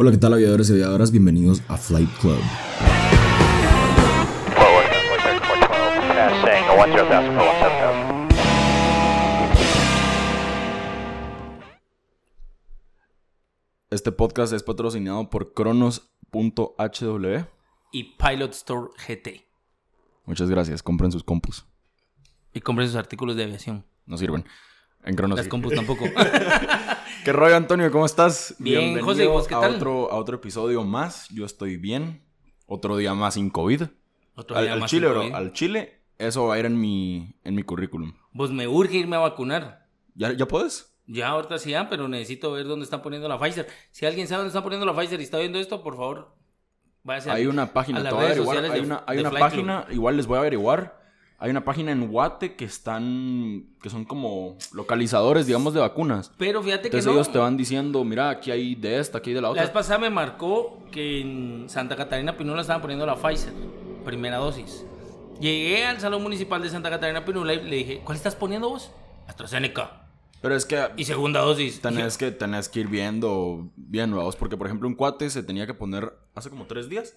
Hola, ¿qué tal aviadores y aviadoras? Bienvenidos a Flight Club. Este podcast es patrocinado por Cronos.hw. y Pilot Store GT. Muchas gracias, compren sus compus. Y compren sus artículos de aviación. No sirven. En Cronos. Las sí. compus tampoco. ¿Qué rollo, Antonio? ¿Cómo estás? Bien, Bienvenido José, ¿y vos qué a tal? otro, a otro episodio más. Yo estoy bien. Otro día más sin COVID. Otro Al, día al más Chile, sin bro. Al Chile, eso va a ir en mi, en mi currículum. Pues me urge irme a vacunar. ¿Ya, ¿Ya puedes? Ya ahorita sí, ya, pero necesito ver dónde están poniendo la Pfizer. Si alguien sabe dónde están poniendo la Pfizer y está viendo esto, por favor, váyase a- Hay una página, a te las voy a redes averiguar. sociales Hay de- una, hay de una Flight página, igual les voy a averiguar. Hay una página en Guate que están, que son como localizadores, digamos, de vacunas. Pero fíjate que Entonces no. ellos te van diciendo, mira, aquí hay de esta, aquí hay de la La vez otra. pasada me marcó que en Santa Catarina Pinula estaban poniendo la Pfizer, primera dosis. Llegué al Salón Municipal de Santa Catarina Pinula y le dije, ¿cuál estás poniendo vos? AstraZeneca. Pero es que Y segunda dosis. tenés que, tenés que ir viendo bien, vamos, porque por ejemplo un cuate se tenía que poner hace como tres días,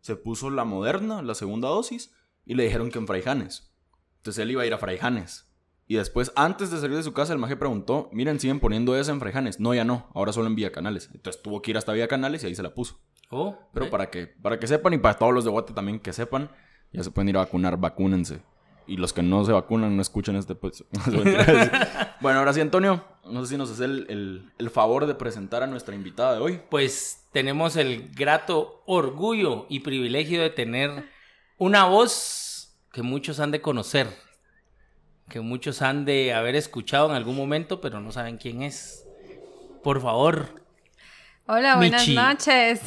se puso la moderna, la segunda dosis, y le dijeron que en Fraijanes. Entonces él iba a ir a Fraijanes. Y después, antes de salir de su casa, el maje preguntó, miren, ¿siguen poniendo esa en Fraijanes? No, ya no, ahora solo en Vía Canales. Entonces tuvo que ir hasta Vía Canales y ahí se la puso. Oh, Pero ¿eh? para que, para que sepan y para todos los de Guate también que sepan, ya se pueden ir a vacunar, vacúnense. Y los que no se vacunan, no escuchen este pues. bueno, ahora sí, Antonio, no sé si nos hace el, el- el favor de presentar a nuestra invitada de hoy. Pues tenemos el grato orgullo y privilegio de tener una voz que muchos han de conocer, que muchos han de haber escuchado en algún momento, pero no saben quién es. Por favor, Hola, buenas Michi. noches.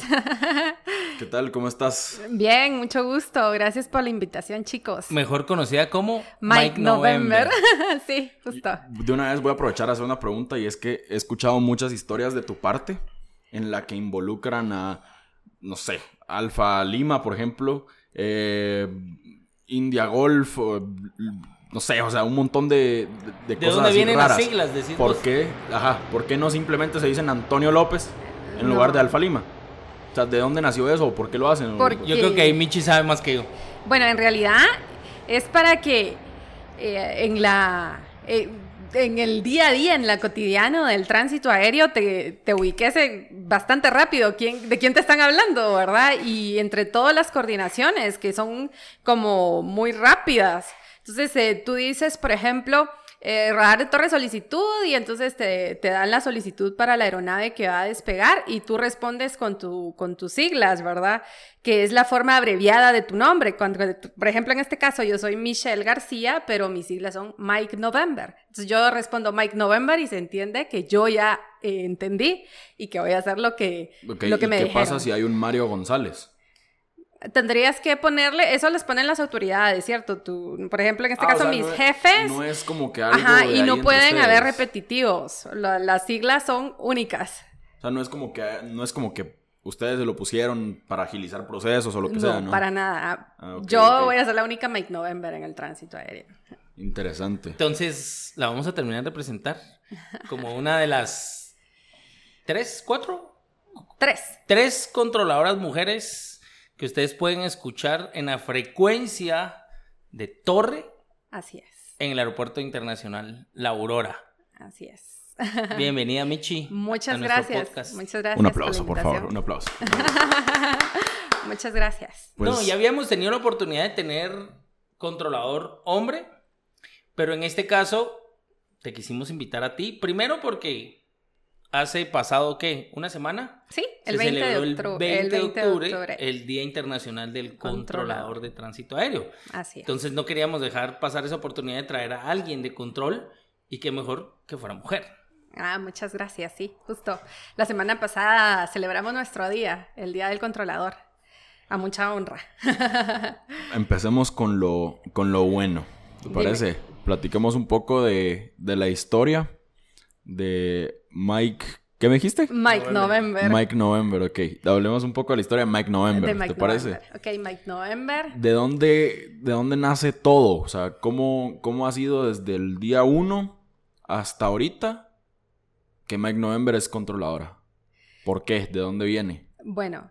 ¿Qué tal? ¿Cómo estás? Bien, mucho gusto. Gracias por la invitación, chicos. mejor conocida como Mike, November. sí, justo. De una vez voy a aprovechar a hacer una pregunta y es que he escuchado muchas historias de tu parte en la que involucran a, no sé, Alfa Lima, por ejemplo, eh, India Golf, o, no sé, o sea, un montón de, de, de ¿De cosas dónde así vienen raras. las siglas? Decís ¿Por vos? qué? Ajá, ¿por qué no simplemente se dicen Antonio López en No. lugar de Alfa Lima? O sea, ¿de dónde nació eso? ¿Por qué lo hacen? Porque- Yo creo que ahí Michi sabe más que yo. Bueno, en realidad es para que eh, en la. eh, en el día a día, en la cotidiano del tránsito aéreo, te, te ubiques en- bastante rápido de quién te están hablando, ¿verdad? Y entre todas las coordinaciones que son como muy rápidas. Entonces, eh, tú dices, por ejemplo, eh, radar de torre solicitud y entonces te, te dan la solicitud para la aeronave que va a despegar y tú respondes con, tu, con tus siglas, ¿verdad? Que es la forma abreviada de tu nombre. Cuando, por ejemplo, en este caso yo soy Michelle García, pero mis siglas son Mike November. Entonces yo respondo Mike November y se entiende que yo ya eh, entendí y que voy a hacer lo que, Ok, lo que ¿y me ¿Qué dijeron. pasa si hay un Mario González? Tendrías que ponerle, eso les ponen las autoridades, ¿cierto? Tú, por ejemplo, en este Ah, o caso sea, mis no es- jefes... No es como que algo Ajá, de y ahí no entre pueden haber repetitivos. La- las siglas son únicas. O sea, no es como que no es como que ustedes se lo pusieron para agilizar procesos o lo que No, sea, ¿no? para nada. Ah, Yo voy a ser la única Mike November en el tránsito aéreo. Interesante. Entonces, la vamos a terminar de presentar como una de las tres, cuatro, Tres. tres controladoras mujeres que ustedes pueden escuchar en la frecuencia de Torre Así es. en el Aeropuerto Internacional La Aurora. Así es. Bienvenida, Michi. Muchas a gracias. podcast. Muchas gracias. Un la aplauso, por favor, un aplauso. Muchas gracias. Pues, No, ya habíamos tenido la oportunidad de tener controlador hombre, pero en este caso te quisimos invitar a ti. Primero porque hace pasado, ¿qué? ¿Una semana? Sí, el Se 20 de, octro- el 20 el 20 de octubre, octubre. el Día Internacional del Controlador Controlador. de Tránsito Aéreo. Así es. Entonces no queríamos dejar pasar esa oportunidad de traer a alguien de control y que mejor que fuera mujer. Ah, muchas gracias, sí, justo. La semana pasada celebramos nuestro día, el Día del Controlador. A mucha honra. empecemos con lo, con lo bueno. ¿Te Dime. parece? Platiquemos un poco de, de la historia de Mike. ¿Qué me dijiste? Mike November. Mike November, ok. Hablemos un poco de la historia de Mike November, de Mike ¿te parece? November. Ok, Mike November. ¿De dónde, ¿De dónde nace todo? O sea, ¿cómo, ¿cómo ha sido desde el día 1 hasta ahorita que Mike November es controladora? ¿Por qué? ¿De dónde viene? Bueno,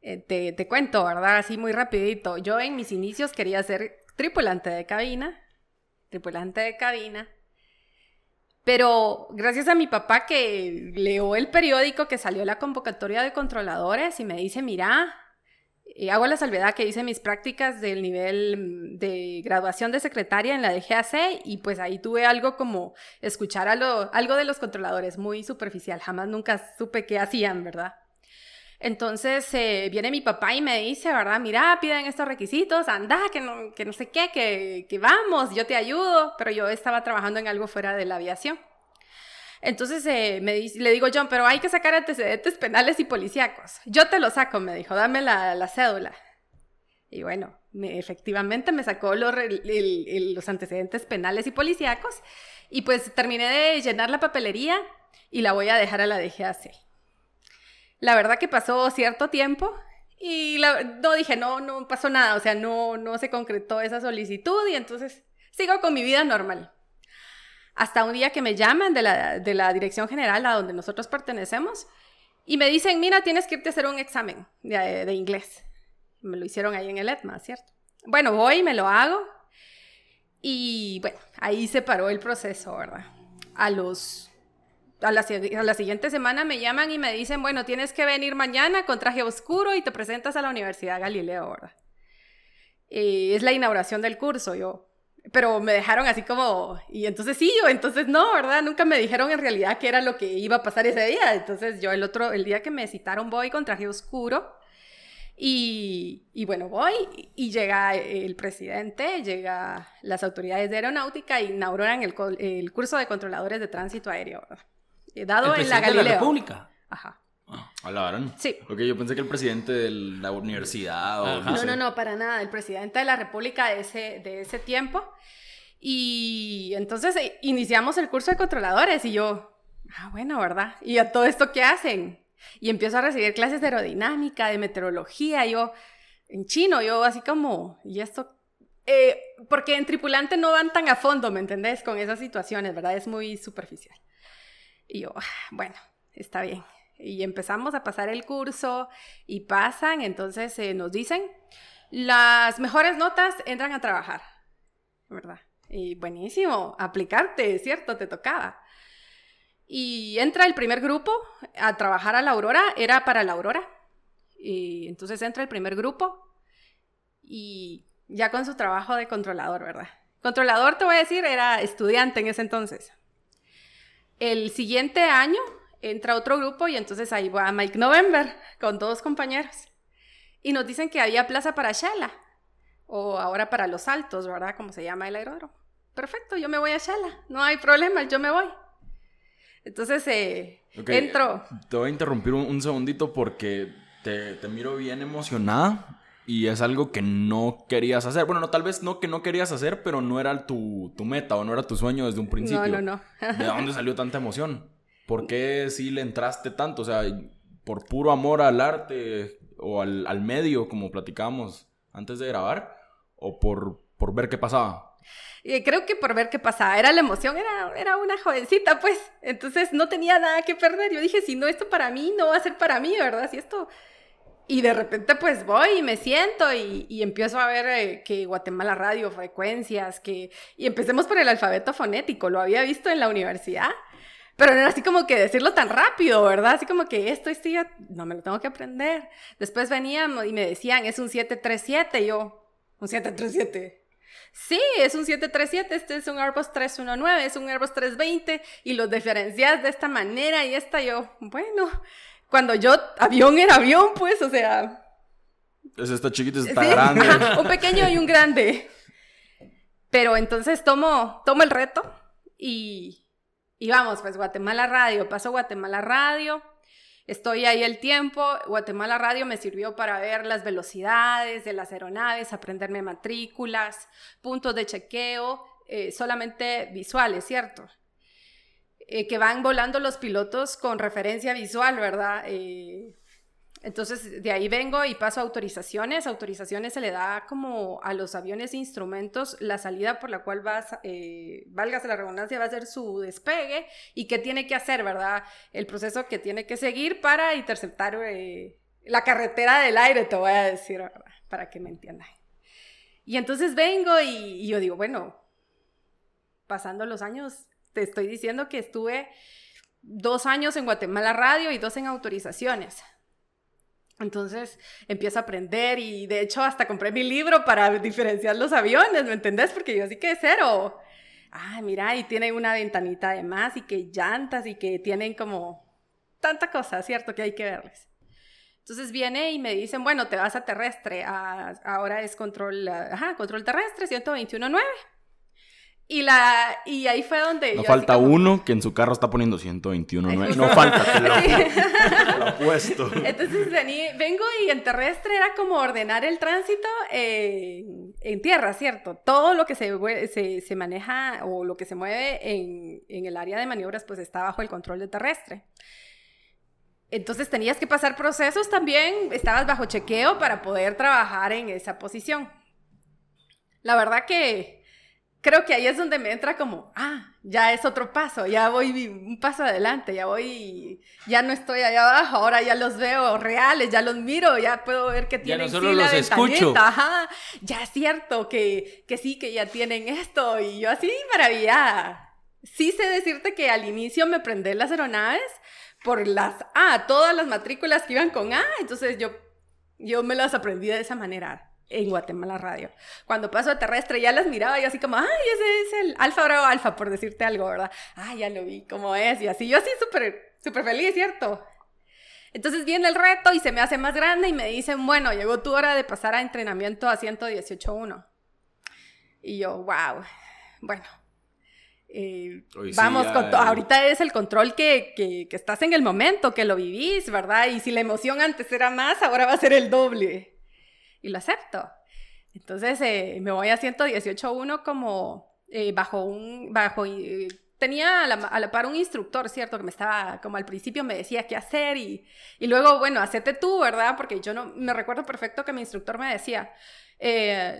eh, te, te cuento, ¿verdad? Así muy rapidito. Yo en mis inicios quería ser tripulante de cabina, tripulante de cabina. Pero gracias a mi papá que leo el periódico que salió la convocatoria de controladores y me dice, mira, eh, hago la salvedad que hice mis prácticas del nivel de graduación de secretaria en la DGAC y pues ahí tuve algo como escuchar algo de los controladores, muy superficial, jamás nunca supe qué hacían, ¿verdad? Entonces eh, viene mi papá y me dice, ¿verdad? Mira, piden estos requisitos, anda, que no, que no sé qué, que, que vamos, yo te ayudo, pero yo estaba trabajando en algo fuera de la aviación. Entonces eh, me le digo, John, pero hay que sacar antecedentes penales y policíacos. Yo te lo saco, me dijo, dame la, cédula. Y bueno, efectivamente me sacó los, los antecedentes penales y policíacos y pues terminé de llenar la papelería y la voy a dejar a la DGAC. La verdad que pasó cierto tiempo y no dije, no, no pasó nada, o sea, no, no se concretó esa solicitud y entonces sigo con mi vida normal. Hasta un día que me llaman de la, de la dirección general a donde nosotros pertenecemos y me dicen, mira, tienes que irte a hacer un examen de, de inglés. Me lo hicieron ahí en el ETMA, ¿cierto? Bueno, voy, me lo hago y bueno, ahí se paró el proceso, ¿verdad? A los a la, a la, siguiente semana me llaman y me dicen, bueno, tienes que venir mañana con traje oscuro y te presentas a la Universidad Galileo, ¿verdad? Y es la inauguración del curso. Yo, pero me dejaron así como, y entonces sí, yo, entonces no, ¿verdad? Nunca me dijeron en realidad qué era lo que iba a pasar ese día. Entonces yo el otro, el día que me citaron voy con traje oscuro y, y bueno, voy y llega el presidente, llega las autoridades de aeronáutica y inauguran el, el curso de controladores de tránsito aéreo, ¿verdad? Dado en la Galileo. De la República. Ajá. ¿Hablaron? Sí. Ok, yo pensé que el presidente de la universidad o no, no, no, para nada. El presidente de la República de ese, de ese tiempo. Y entonces eh, iniciamos el curso de controladores y yo, ah, bueno, ¿verdad? ¿Y a todo esto qué hacen? Y empiezo a recibir clases de aerodinámica, de meteorología, yo, en chino, yo así como, ¿y esto? Eh, porque en tripulante no van tan a fondo, ¿me entendés? Con esas situaciones, ¿verdad? Es muy superficial. Y yo, ah, bueno, está bien y empezamos a pasar el curso y pasan, entonces eh, nos dicen, las mejores notas entran a trabajar, ¿verdad? Y buenísimo, aplicarte, ¿cierto? Te tocaba. Y entra el primer grupo a trabajar a la Aurora, era para la Aurora. Y entonces entra el primer grupo y ya con su trabajo de controlador, ¿verdad? Controlador, te voy a decir, era estudiante en ese entonces. El siguiente año entra otro grupo y entonces ahí va Mike November con dos compañeros. Y nos dicen que había plaza para Shala, o ahora para Los Altos, ¿verdad? Como se llama el aeródromo. Perfecto, yo me voy a Shala, no hay problema, yo me voy. Entonces eh, entro. Te voy a interrumpir un, segundito porque te, te, miro bien emocionada y es algo que no querías hacer. Bueno, no, tal vez no que no querías hacer, pero no era tu, tu meta o no era tu sueño desde un principio. No, no, no. ¿De dónde salió tanta emoción? ¿Por qué sí le entraste tanto? O sea, por puro amor al arte o al, medio, como platicábamos antes de grabar, o por, por ver qué pasaba. Creo que por ver qué pasaba, era la emoción, era, era una jovencita, pues, entonces no tenía nada que perder. Yo dije, si no, esto para mí no va a ser para mí, ¿verdad? Si esto... Y de repente pues voy y me siento y, empiezo a ver eh, que Guatemala Radio, frecuencias, que... Y empecemos por el alfabeto fonético, lo había visto en la universidad pero no era así como que decirlo tan rápido, ¿verdad? Así como que esto, esto ya, no me lo tengo que aprender. Después venían y me decían, es un 737, y yo, un 737. Sí, es un 737, este es un Airbus 319, es un Airbus 320 y los diferencias de esta manera y esta yo, bueno, cuando yo, avión era avión, pues, o sea... Es esta chiquita, está grande. un pequeño y un grande. Pero entonces tomo, tomo el reto y, y vamos, pues Guatemala Radio, paso Guatemala Radio, estoy ahí el tiempo, Guatemala Radio me sirvió para ver las velocidades de las aeronaves, aprenderme matrículas, puntos de chequeo, eh, solamente visuales, ¿cierto? Eh, que van volando los pilotos con referencia visual, ¿verdad? Eh, Entonces, de ahí vengo y paso a autorizaciones. Autorizaciones se le da como a los aviones e instrumentos la salida por la cual vas, eh, válgase la redundancia, va a ser su despegue y qué tiene que hacer, ¿verdad? El proceso que tiene que seguir para interceptar eh, la carretera del aire, te voy a decir, para que me entiendan. Y entonces vengo y yo digo, bueno, pasando los años, te estoy diciendo que estuve dos años en Guatemala Radio y dos en autorizaciones. Entonces empiezo a aprender y de hecho hasta compré mi libro para diferenciar los aviones, ¿me entendés? Porque yo así que cero. Ah, mira, y tiene una ventanita de más y que llantas y que tienen como tanta cosa, ¿cierto? Que hay que verles. Entonces viene y me dicen, bueno, te vas a terrestre, ahora es control, ajá, control terrestre, 121.9. Y, la, y ahí fue donde... No falta uno que en su carro está poniendo 121. No, no falta, te lo, apuesto. Entonces vengo y en terrestre era como ordenar el tránsito en, tierra, ¿cierto? Todo lo que se, se, se, maneja o lo que se mueve en, en el área de maniobras pues está bajo el control de terrestre. Entonces tenías que pasar procesos también, estabas bajo chequeo para poder trabajar en esa posición. La verdad que creo que ahí es donde me entra como, ah, ya es otro paso, ya voy un paso adelante, ya voy, ya no estoy allá abajo, ahora ya los veo reales, ya los miro, ya puedo ver que tienen ya no solo los escucho. Ajá, ya es cierto que, que sí, que ya tienen esto, y yo así maravillada. Sí sé decirte que al inicio me prendé las aeronaves por las A, todas las matrículas que iban con A, entonces yo, yo me las aprendí de esa manera en Guatemala Radio. Cuando paso a terrestre ya las miraba y así como, ay, ese es el alfa bravo alfa, por decirte algo, ¿verdad? Ay, ya lo vi, cómo es, y así, yo así súper, súper feliz, ¿cierto? Entonces viene el reto y se me hace más grande y me dicen, bueno, llegó tu hora de pasar a entrenamiento a 118.1. Y yo, wow, bueno. Eh, vamos, con ahorita es el control que, que, que estás en el momento, que lo vivís, ¿verdad? Y si la emoción antes era más, ahora va a ser el doble y lo acepto. Entonces eh, me voy a 118.1 como eh, bajo un, bajo, eh, tenía a la, par un instructor, ¿cierto? Que me estaba, como al principio me decía qué hacer y, y luego, bueno, hacete tú, ¿verdad? Porque yo no, me recuerdo perfecto que mi instructor me decía,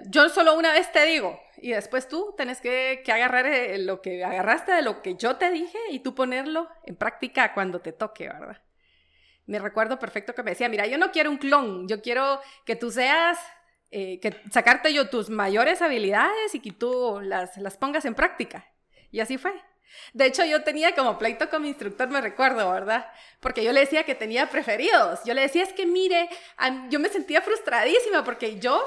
yo solo una vez te digo y después tú tenés que, que agarrar lo que agarraste de lo que yo te dije y tú ponerlo en práctica cuando te toque, ¿verdad? Me recuerdo perfecto que me decía, mira, yo no quiero un clon, yo quiero que tú seas, eh, que sacarte yo tus mayores habilidades y que tú las, las pongas en práctica. Y así fue. De hecho, yo tenía como pleito con mi instructor, me recuerdo, ¿verdad? Porque yo le decía que tenía preferidos. Yo le decía, es que mire, yo me sentía frustradísima porque yo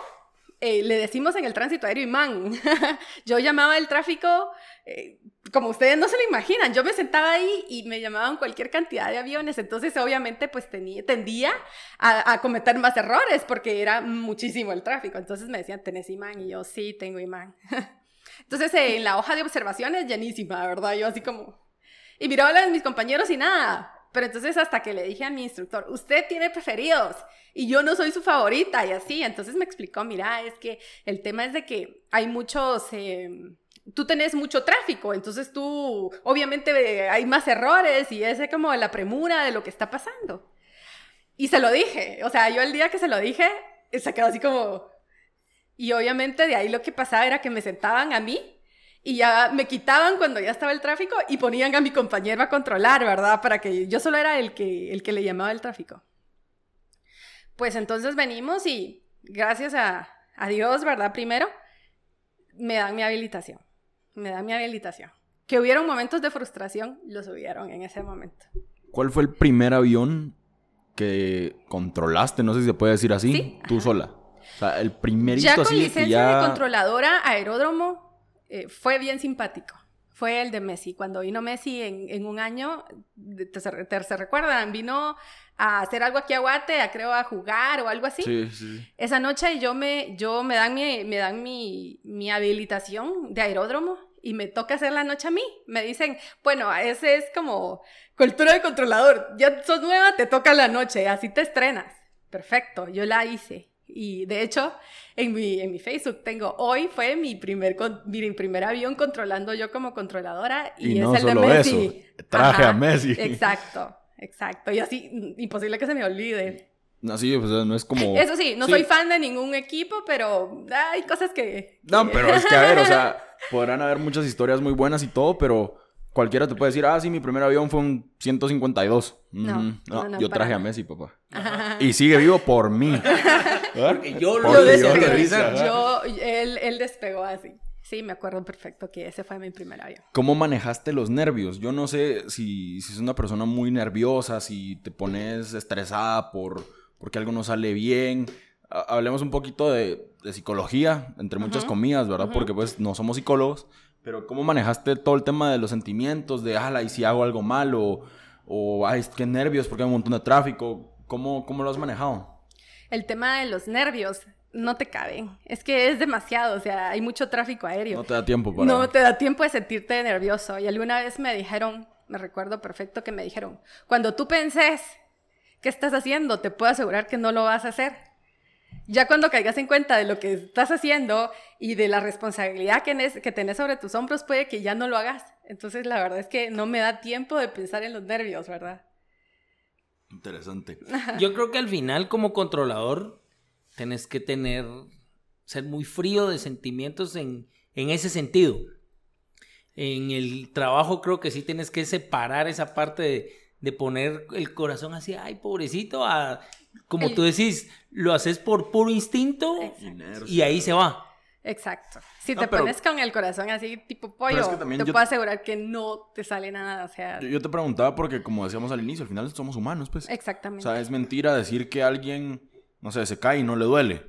eh, le decimos en el tránsito aéreo imán. yo llamaba el tráfico, eh, como ustedes no se lo imaginan, yo me sentaba ahí y me llamaban cualquier cantidad de aviones, entonces obviamente pues tenía, tendía a, cometer más errores porque era muchísimo el tráfico, entonces me decían, ¿tenés imán? Y yo, sí, tengo imán. entonces eh, en la hoja de observaciones llenísima, ¿verdad? Yo así como... Y miraba a mis compañeros y nada, pero entonces hasta que le dije a mi instructor, usted tiene preferidos y yo no soy su favorita y así, entonces me explicó, mira, es que el tema es de que hay muchos... Em, tú tenés mucho tráfico, entonces tú, obviamente hay más errores y es como la premura de lo que está pasando. Y se lo dije, o sea, yo el día que se lo dije, se quedó así como... Y obviamente de ahí lo que pasaba era que me sentaban a mí y ya me quitaban cuando ya estaba el tráfico y ponían a mi compañero a controlar, ¿verdad? Para que yo solo era el que, el que le llamaba el tráfico. Pues entonces venimos y gracias a, a Dios, ¿verdad? Primero, me dan mi habilitación. Me dan mi habilitación. Que hubieron momentos de frustración, los hubieron en ese momento. ¿Cuál fue el primer avión que controlaste? No sé si se puede decir así. Tú sola. O sea, el primerito ya con licencia de controladora, aeródromo, eh, fue bien simpático. Fue el de Messi. Cuando vino Messi en, un año, te, se recuerdan, vino a hacer algo aquí a Guate, a creo a jugar o algo así. Sí, sí. Esa noche yo me, yo me dan, mi, me dan mi, mi habilitación de aeródromo y me toca hacer la noche a mí. Me dicen, bueno, ese es como cultura de controlador. Ya sos nueva, te toca la noche, así te estrenas. Perfecto, yo la hice. Y de hecho, en mi, en mi Facebook tengo, hoy fue mi primer, mi primer avión controlando yo como controladora y, es el de Messi. Traje a Messi. Exacto, exacto. Y así, imposible que se me olvide. Así, pues no es como... Eso sí, no soy fan de ningún equipo, pero hay cosas que... No, pero es que, a ver, o sea, podrán haber muchas historias muy buenas y todo, pero cualquiera te puede decir, ah, sí, mi primer avión fue un 152. No, Ujú. no, no, yo para traje a. Messi, papá. Y sigue vivo por mí. Porque yo lo Porque Lo yo ajá. Yo, él, él despegó así. Sí, me acuerdo perfecto que ese fue mi primer avión. ¿Cómo manejaste los nervios? Yo no sé si, si es una persona muy nerviosa, si te pones estresada por porque algo no sale bien. Ha- Hablemos un poquito de, de psicología, entre muchas Ujú, comillas, ¿verdad? ujú. Porque pues no somos psicólogos. Pero ¿cómo manejaste todo el tema de los sentimientos? De, ala, ¿y si hago algo malo? O, ay, qué nervios porque hay un montón de tráfico. ¿Cómo, cómo lo has manejado? El tema de los nervios no te caben. Es que es demasiado, o sea, hay mucho tráfico aéreo. No te da tiempo para... No te da tiempo de sentirte nervioso. Y alguna vez me dijeron, me recuerdo perfecto que me dijeron, cuando tú penses qué estás haciendo, te puedo asegurar que no lo vas a hacer. Ya cuando caigas en cuenta de lo que estás haciendo y de la responsabilidad que, nes- que tenés sobre tus hombros, puede que ya no lo hagas. Entonces, la verdad es que no me da tiempo de pensar en los nervios, ¿verdad? Interesante. Yo creo que al final, como controlador, tenés que tener, ser muy frío de sentimientos en, en ese sentido. En el trabajo creo que sí tienes que separar esa parte de, de poner el corazón así, ay, pobrecito, a, como El- tú decís, lo haces por puro instinto Exacto. y ahí se va. Exacto. Si No, te pero- pones con el corazón así, tipo es pollo, que te yo- puedo asegurar que no te sale nada. O sea, Yo, yo te preguntaba porque, como decíamos al inicio, al final somos humanos, pues. O exactamente. sea, es mentira decir que alguien, no sé, se cae y no le duele.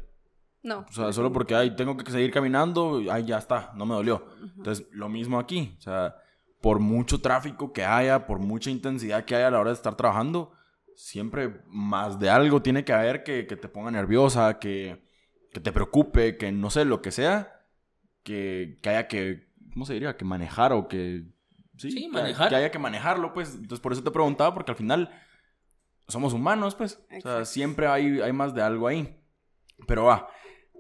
no. O sea, solo porque, ay, tengo que seguir caminando, ay, ya está, no me dolió. Entonces, lo mismo aquí. O sea, por mucho tráfico que haya, por mucha intensidad que haya a la hora de estar trabajando, siempre más de algo tiene que haber que, que te ponga nerviosa, que, que te preocupe, que no sé, lo que sea, que, que haya que, ¿cómo se diría? Que manejar o que... Sí, Sí, que- manejar. Que haya que manejarlo, pues. Entonces, por eso te preguntaba, porque al final somos humanos, pues. O sea, Exacto. siempre hay, hay más de algo ahí. Pero va,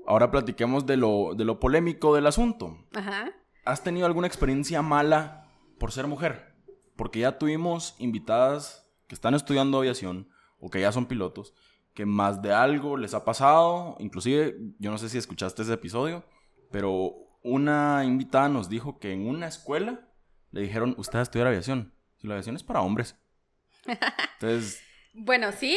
ahora platiquemos de lo, de lo polémico del asunto. Ajá. ¿Has tenido alguna experiencia mala por ser mujer? Porque ya tuvimos invitadas que están estudiando aviación o que ya son pilotos, que más de algo les ha pasado. Inclusive, yo no sé si escuchaste ese episodio, pero una invitada nos dijo que en una escuela le dijeron, usted va a estudiar aviación. Si la aviación es para hombres. Entonces, Bueno, sí.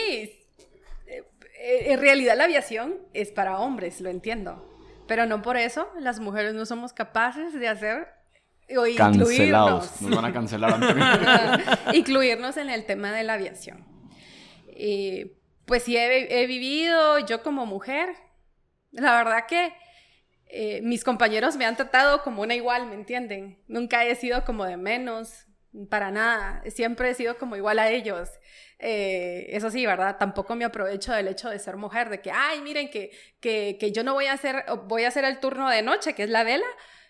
Eh, En realidad la aviación es para hombres, lo entiendo. Pero no por eso las mujeres no somos capaces de hacer o cancelados. incluirnos. Nos van a cancelar, incluirnos en el tema de la aviación. Eh, pues sí, he, he vivido yo como mujer. La verdad que eh, mis compañeros me han tratado como una igual, ¿me entienden? Nunca he sido como de menos, para nada. Siempre he sido como igual a ellos. Eh, eso sí, ¿verdad? Tampoco me aprovecho del hecho de ser mujer, de que, ay, miren, que, que, que yo no voy a hacer, voy a hacer el turno de noche, que es la vela,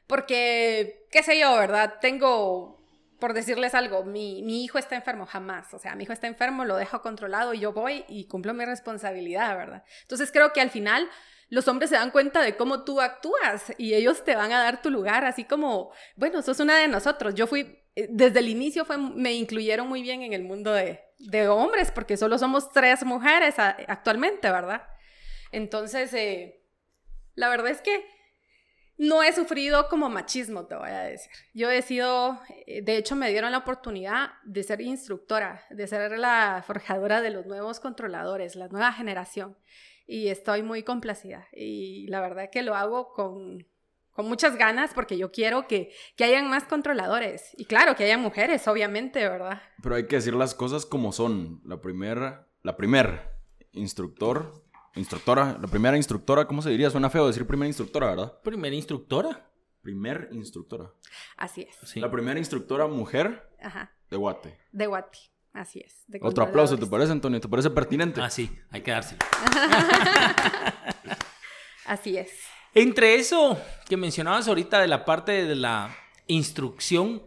porque, qué sé yo, ¿verdad? Tengo por decirles algo, mi, mi, hijo está enfermo, jamás. O sea, mi hijo está enfermo, lo dejo controlado y yo voy y cumplo mi responsabilidad, ¿verdad? Entonces creo que al final los hombres se dan cuenta de cómo tú actúas y ellos te van a dar tu lugar, así como, bueno, sos una de nosotros. Yo fui, desde el inicio fue, me incluyeron muy bien en el mundo de, de hombres, porque solo somos tres mujeres actualmente, ¿verdad? Entonces, eh, la verdad es que no he sufrido como machismo, te voy a decir. Yo he sido, eh, de hecho me dieron la oportunidad de ser instructora, de ser la forjadora de los nuevos controladores, la nueva generación. Y estoy muy complacida. Y la verdad que lo hago con, con muchas ganas porque yo quiero que, que hayan más controladores. Y claro, que hayan mujeres, obviamente, ¿verdad? Pero hay que decir las cosas como son. La primera, la primer instructor Instructora, la primera instructora, ¿cómo se diría? Suena feo decir primera instructora, ¿verdad? Primera instructora. Primer instructora. Así es. Sí. La primera instructora mujer Ajá. de Guate. De Guati. Así es. de Otro aplauso, ¿te parece, Antonio? ¿Te parece pertinente? Ah, sí, hay que dárselo. Así es. Entre eso que mencionabas ahorita de la parte de la instrucción,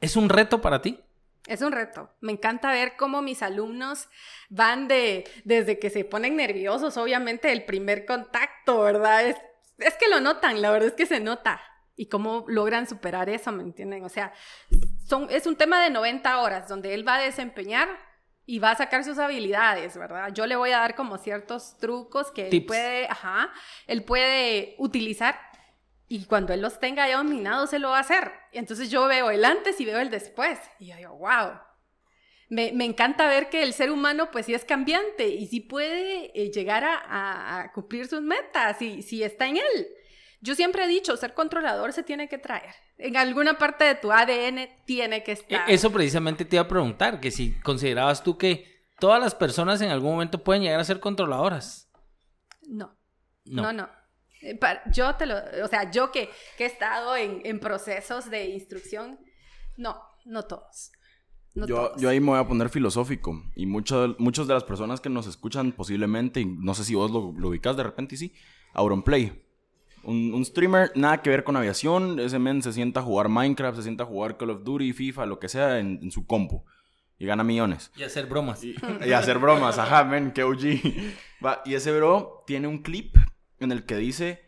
¿es un reto para ti? Es un reto. Me encanta ver cómo mis alumnos van de, desde que se ponen nerviosos, obviamente, el primer contacto, ¿verdad? Es, que lo notan, la verdad es que se nota. Y cómo logran superar eso, ¿me entienden? O sea, es un tema de 90 horas donde él va a desempeñar y va a sacar sus habilidades, ¿verdad? Yo le voy a dar como ciertos trucos que él puede, ajá, él puede utilizar y cuando él los tenga ya dominados, se lo va a hacer. Entonces yo veo el antes y veo el después. Y yo digo, wow. Me, me encanta ver que el ser humano pues sí es cambiante y sí puede eh, llegar a, a- a cumplir sus metas y si está en él. Yo siempre he dicho, ser controlador se tiene que traer. En alguna parte de tu ADN tiene que E- estar. Eso precisamente te iba a preguntar, que si considerabas tú que todas las personas en algún momento pueden llegar a ser controladoras. No. No. No, no. Eh, Yo te lo, o sea, yo que, que he estado en, en procesos de instrucción, no, no todos. No yo, todos. yo ahí me voy a poner filosófico. Y muchas muchas de las personas que nos escuchan posiblemente, y no sé si vos lo, lo ubicás de repente y sí, Auronplay. Un, un streamer, nada que ver con aviación. Ese men se sienta a jugar Minecraft, se sienta a jugar Call of Duty, FIFA, lo que sea, en, en su compu. Y gana millones. Y hacer bromas. Y, y hacer bromas, ajá, men, que OG. Va, y ese bro tiene un clip en el que dice: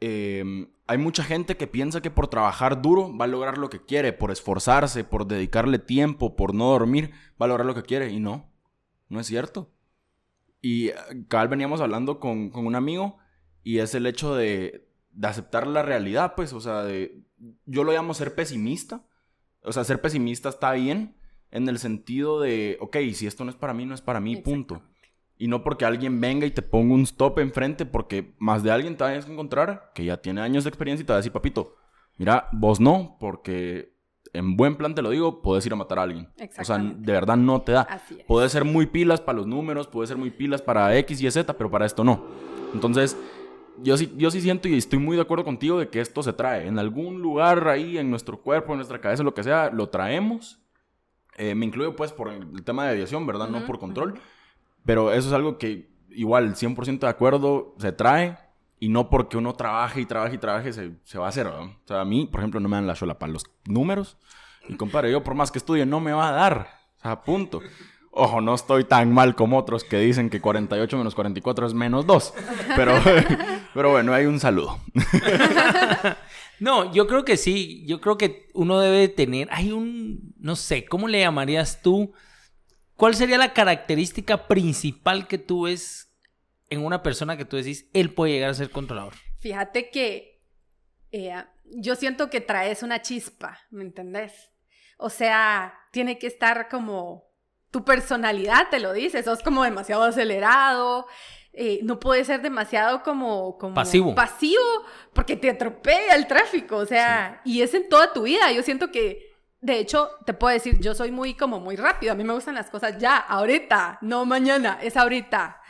em, Hay mucha gente que piensa que por trabajar duro va a lograr lo que quiere, por esforzarse, por dedicarle tiempo, por no dormir, va a lograr lo que quiere. Y no, no es cierto. Y eh, cabal veníamos hablando con, con un amigo y es el hecho de, de aceptar la realidad, pues, o sea, de, yo lo llamo ser pesimista. O sea, ser pesimista está bien en el sentido de, ok, si esto no es para mí, no es para mí, punto. Y no porque alguien venga y te ponga un stop enfrente, porque más de alguien te vayas a encontrar que ya tiene años de experiencia y te va a decir, papito, mira, vos no, porque en buen plan te lo digo, puedes ir a matar a alguien. O sea, de verdad no te da. Así es. Puede ser muy pilas para los números, puede ser muy pilas para X y Z, pero para esto no. Entonces, yo sí, yo sí siento y estoy muy de acuerdo contigo de que esto se trae. En algún lugar ahí, en nuestro cuerpo, en nuestra cabeza, lo que sea, lo traemos. Eh, me incluyo pues por el tema de aviación, ¿verdad? no por control. Pero eso es algo que igual, 100% de acuerdo, se trae. Y no porque uno trabaje y trabaje y trabaje se, se va a hacer, ¿verdad? O sea, a mí, por ejemplo, no me dan la chola para los números. Y compadre, yo por más que estudie, no me va a dar. O sea, punto. Ojo, no estoy tan mal como otros que dicen que 48 menos 44 es menos 2. Pero, pero bueno, hay un saludo. No, yo creo que sí. Yo creo que uno debe tener. Hay un. No sé, ¿cómo le llamarías tú? ¿Cuál sería la característica principal que tú ves en una persona que tú decís, él puede llegar a ser controlador? Fíjate que eh, yo siento que traes una chispa, ¿me entendés? O sea, tiene que estar como tu personalidad, te lo dice, sos como demasiado acelerado, eh, no puede ser demasiado como, como Pasivo. pasivo, porque te atropella el tráfico, o sea, y es en toda tu vida, yo siento que, de hecho, te puedo decir, yo soy muy como muy rápido, a mí me gustan las cosas ya, ahorita, no mañana, es ahorita.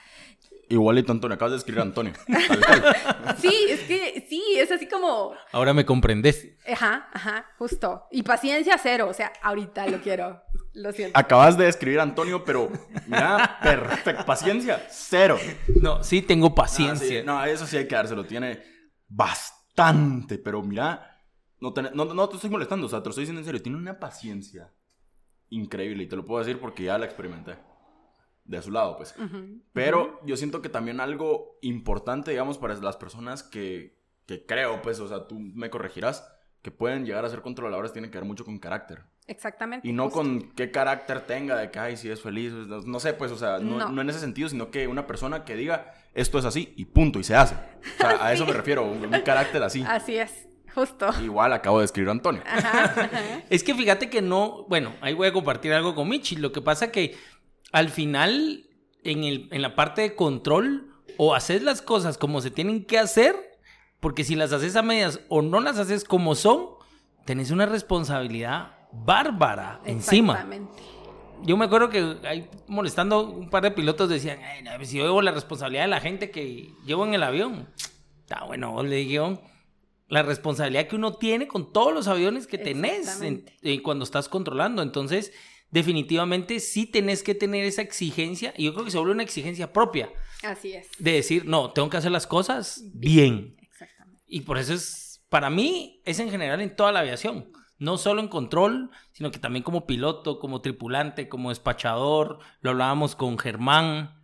Igualito, Antonio. Acabas de escribir a Antonio. Sí, es que sí, es así como, Ahora me comprendes. Ajá, ajá, justo. Y paciencia cero, o sea, ahorita lo quiero. Lo siento. Acabas de escribir a Antonio, pero mira, perfecto. Paciencia, cero. No, sí tengo Ah, paciencia. sí, No, eso sí hay que dárselo. Tiene bastante, pero mira, no te, no, no te estoy molestando, o sea, te lo estoy diciendo en serio. Tiene una paciencia increíble y te lo puedo decir porque ya la experimenté. De su lado, pues. Pero yo siento que también algo importante, digamos, para las personas que, que creo, pues, o sea, tú me corregirás, que pueden llegar a ser controladores, tienen que ver mucho con carácter. Exactamente. Y no justo. con qué carácter tenga, de que, ay, si es feliz, no, no sé, pues, o sea, no, No. no en ese sentido, sino que una persona que diga, esto es así, y punto, y se hace. O sea, a eso me refiero, un, un carácter así. Así es, justo. Igual acabo de escribir a Antonio. Ajá, ajá. Es que fíjate que no, bueno, ahí voy a compartir algo con Michi. Lo que pasa que al final, en, el, en la parte de control, o haces las cosas como se tienen que hacer, porque si las haces a medias o no las haces como son, tenés una responsabilidad bárbara encima. Yo me acuerdo que ahí molestando un par de pilotos decían, "Ay, no, si yo llevo la responsabilidad de la gente que llevo en el avión. Está bueno, vos le dije yo, la responsabilidad que uno tiene con todos los aviones que tenés en- cuando estás controlando. Entonces, definitivamente sí tenés que tener esa exigencia y yo creo que se vuelve una exigencia propia Así es. de decir, no, tengo que hacer las cosas bien. Exactamente. Y por eso es, para mí, es en general en toda la aviación. No solo en control, sino que también como piloto, como tripulante, como despachador. Lo hablábamos con Germán,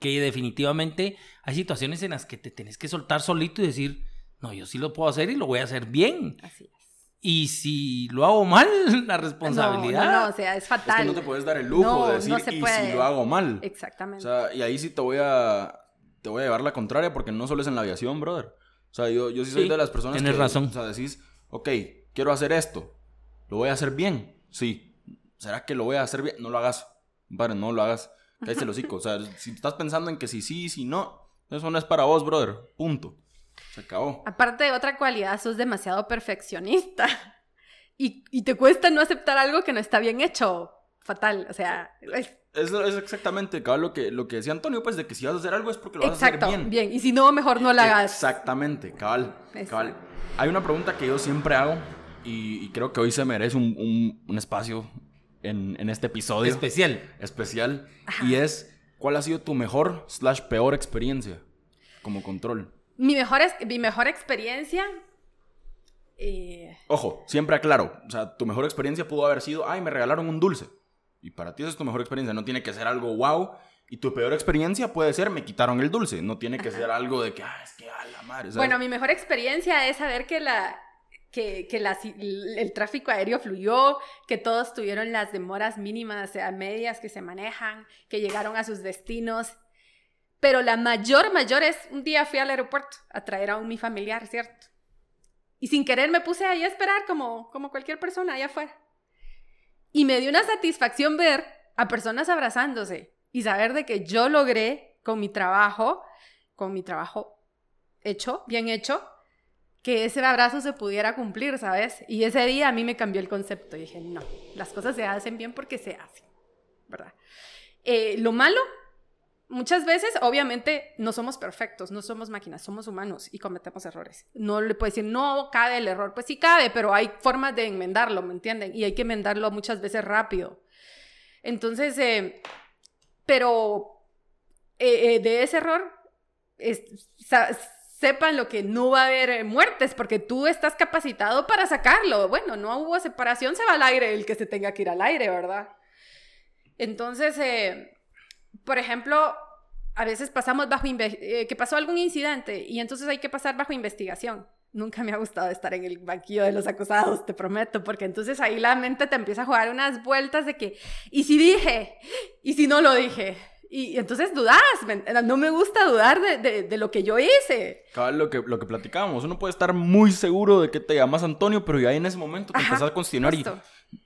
que definitivamente hay situaciones en las que te tenés que soltar solito y decir, no, yo sí lo puedo hacer y lo voy a hacer bien. Así es. Y si lo hago mal, la responsabilidad. No, no, no, o sea, es Es fatal. que no te puedes dar el lujo No, de no decir, se y puede". si lo hago mal. Exactamente. O sea, y ahí sí te voy a te voy a llevar la contraria porque no solo es en la aviación, brother. O sea, yo, yo sí soy Sí, de las personas tienes que, razón. o sea, decís, ok, quiero hacer esto. ¿Lo voy a hacer bien? Sí. ¿Será que lo voy a hacer bien? No lo hagas. Padre, no lo hagas. Cállate el hocico. O sea, si estás pensando en que si sí, si no, eso no es para vos, brother. Punto. Se acabó. Aparte de otra cualidad, sos demasiado perfeccionista. Y, y te cuesta no aceptar algo que no está bien hecho. Fatal. O sea, es- Es, es exactamente lo que, lo que decía Antonio, pues, de que si vas a hacer algo es porque lo vas exacto. a hacer bien. bien. Y si no, mejor no la hagas. Exactamente, cabal, cabal. Hay una pregunta que yo siempre hago y, y creo que hoy se merece un, un- un espacio en, en este episodio Especial. especial y es, ¿cuál ha sido tu mejor slash peor experiencia como control? Mi mejor, es- mi mejor experiencia. eh, Ojo, siempre aclaro, o sea, tu mejor experiencia pudo haber sido, ay, me regalaron un dulce. Y para ti esa es tu mejor experiencia, no tiene que ser algo wow. Y tu peor experiencia puede ser, me quitaron el dulce, no tiene que ser algo de que, ah, es que a la madre. ¿sabes? Bueno, mi mejor experiencia es saber que la que, que el tráfico aéreo fluyó, que todos tuvieron las demoras mínimas, sea, medias que se manejan, que llegaron a sus destinos. Pero la mayor, mayor es, un día fui al aeropuerto a traer a un mi familiar, ¿cierto? Y sin querer me puse ahí a esperar como, como cualquier persona allá afuera. Y me dio una satisfacción ver a personas abrazándose y saber de que yo logré con mi trabajo, con mi trabajo hecho, bien hecho, que ese abrazo se pudiera cumplir, ¿sabes? Y ese día a mí me cambió el concepto. Y dije, no, las cosas se hacen bien porque se hacen, ¿verdad? Eh, lo malo, muchas veces, obviamente, no somos perfectos, no somos máquinas, somos humanos y cometemos errores. No le puedo decir, no cabe el error. Pues sí cabe, pero hay formas de enmendarlo, ¿me entienden? Y hay que enmendarlo muchas veces rápido. Entonces, eh, pero eh, eh, de ese error, es- sepan lo que no va a haber eh, muertes, porque tú estás capacitado para sacarlo. Bueno, no hubo separación, se va al aire el que se tenga que ir al aire, ¿verdad? Entonces, eh, por ejemplo, a veces pasamos bajo, eh, que pasó algún incidente y entonces hay que pasar bajo investigación. Nunca me ha gustado estar en el banquillo de los acusados, te prometo, porque entonces ahí la mente te empieza a jugar unas vueltas de que, ¿y si dije? ¿Y si no lo dije? Y entonces dudas, ¿me- no me gusta dudar de, de- de lo que yo hice. Cabal, lo que, lo que platicábamos, uno puede estar muy seguro de que te llamas Antonio, pero ya en ese momento te Ajá, empezás a cuestionar y,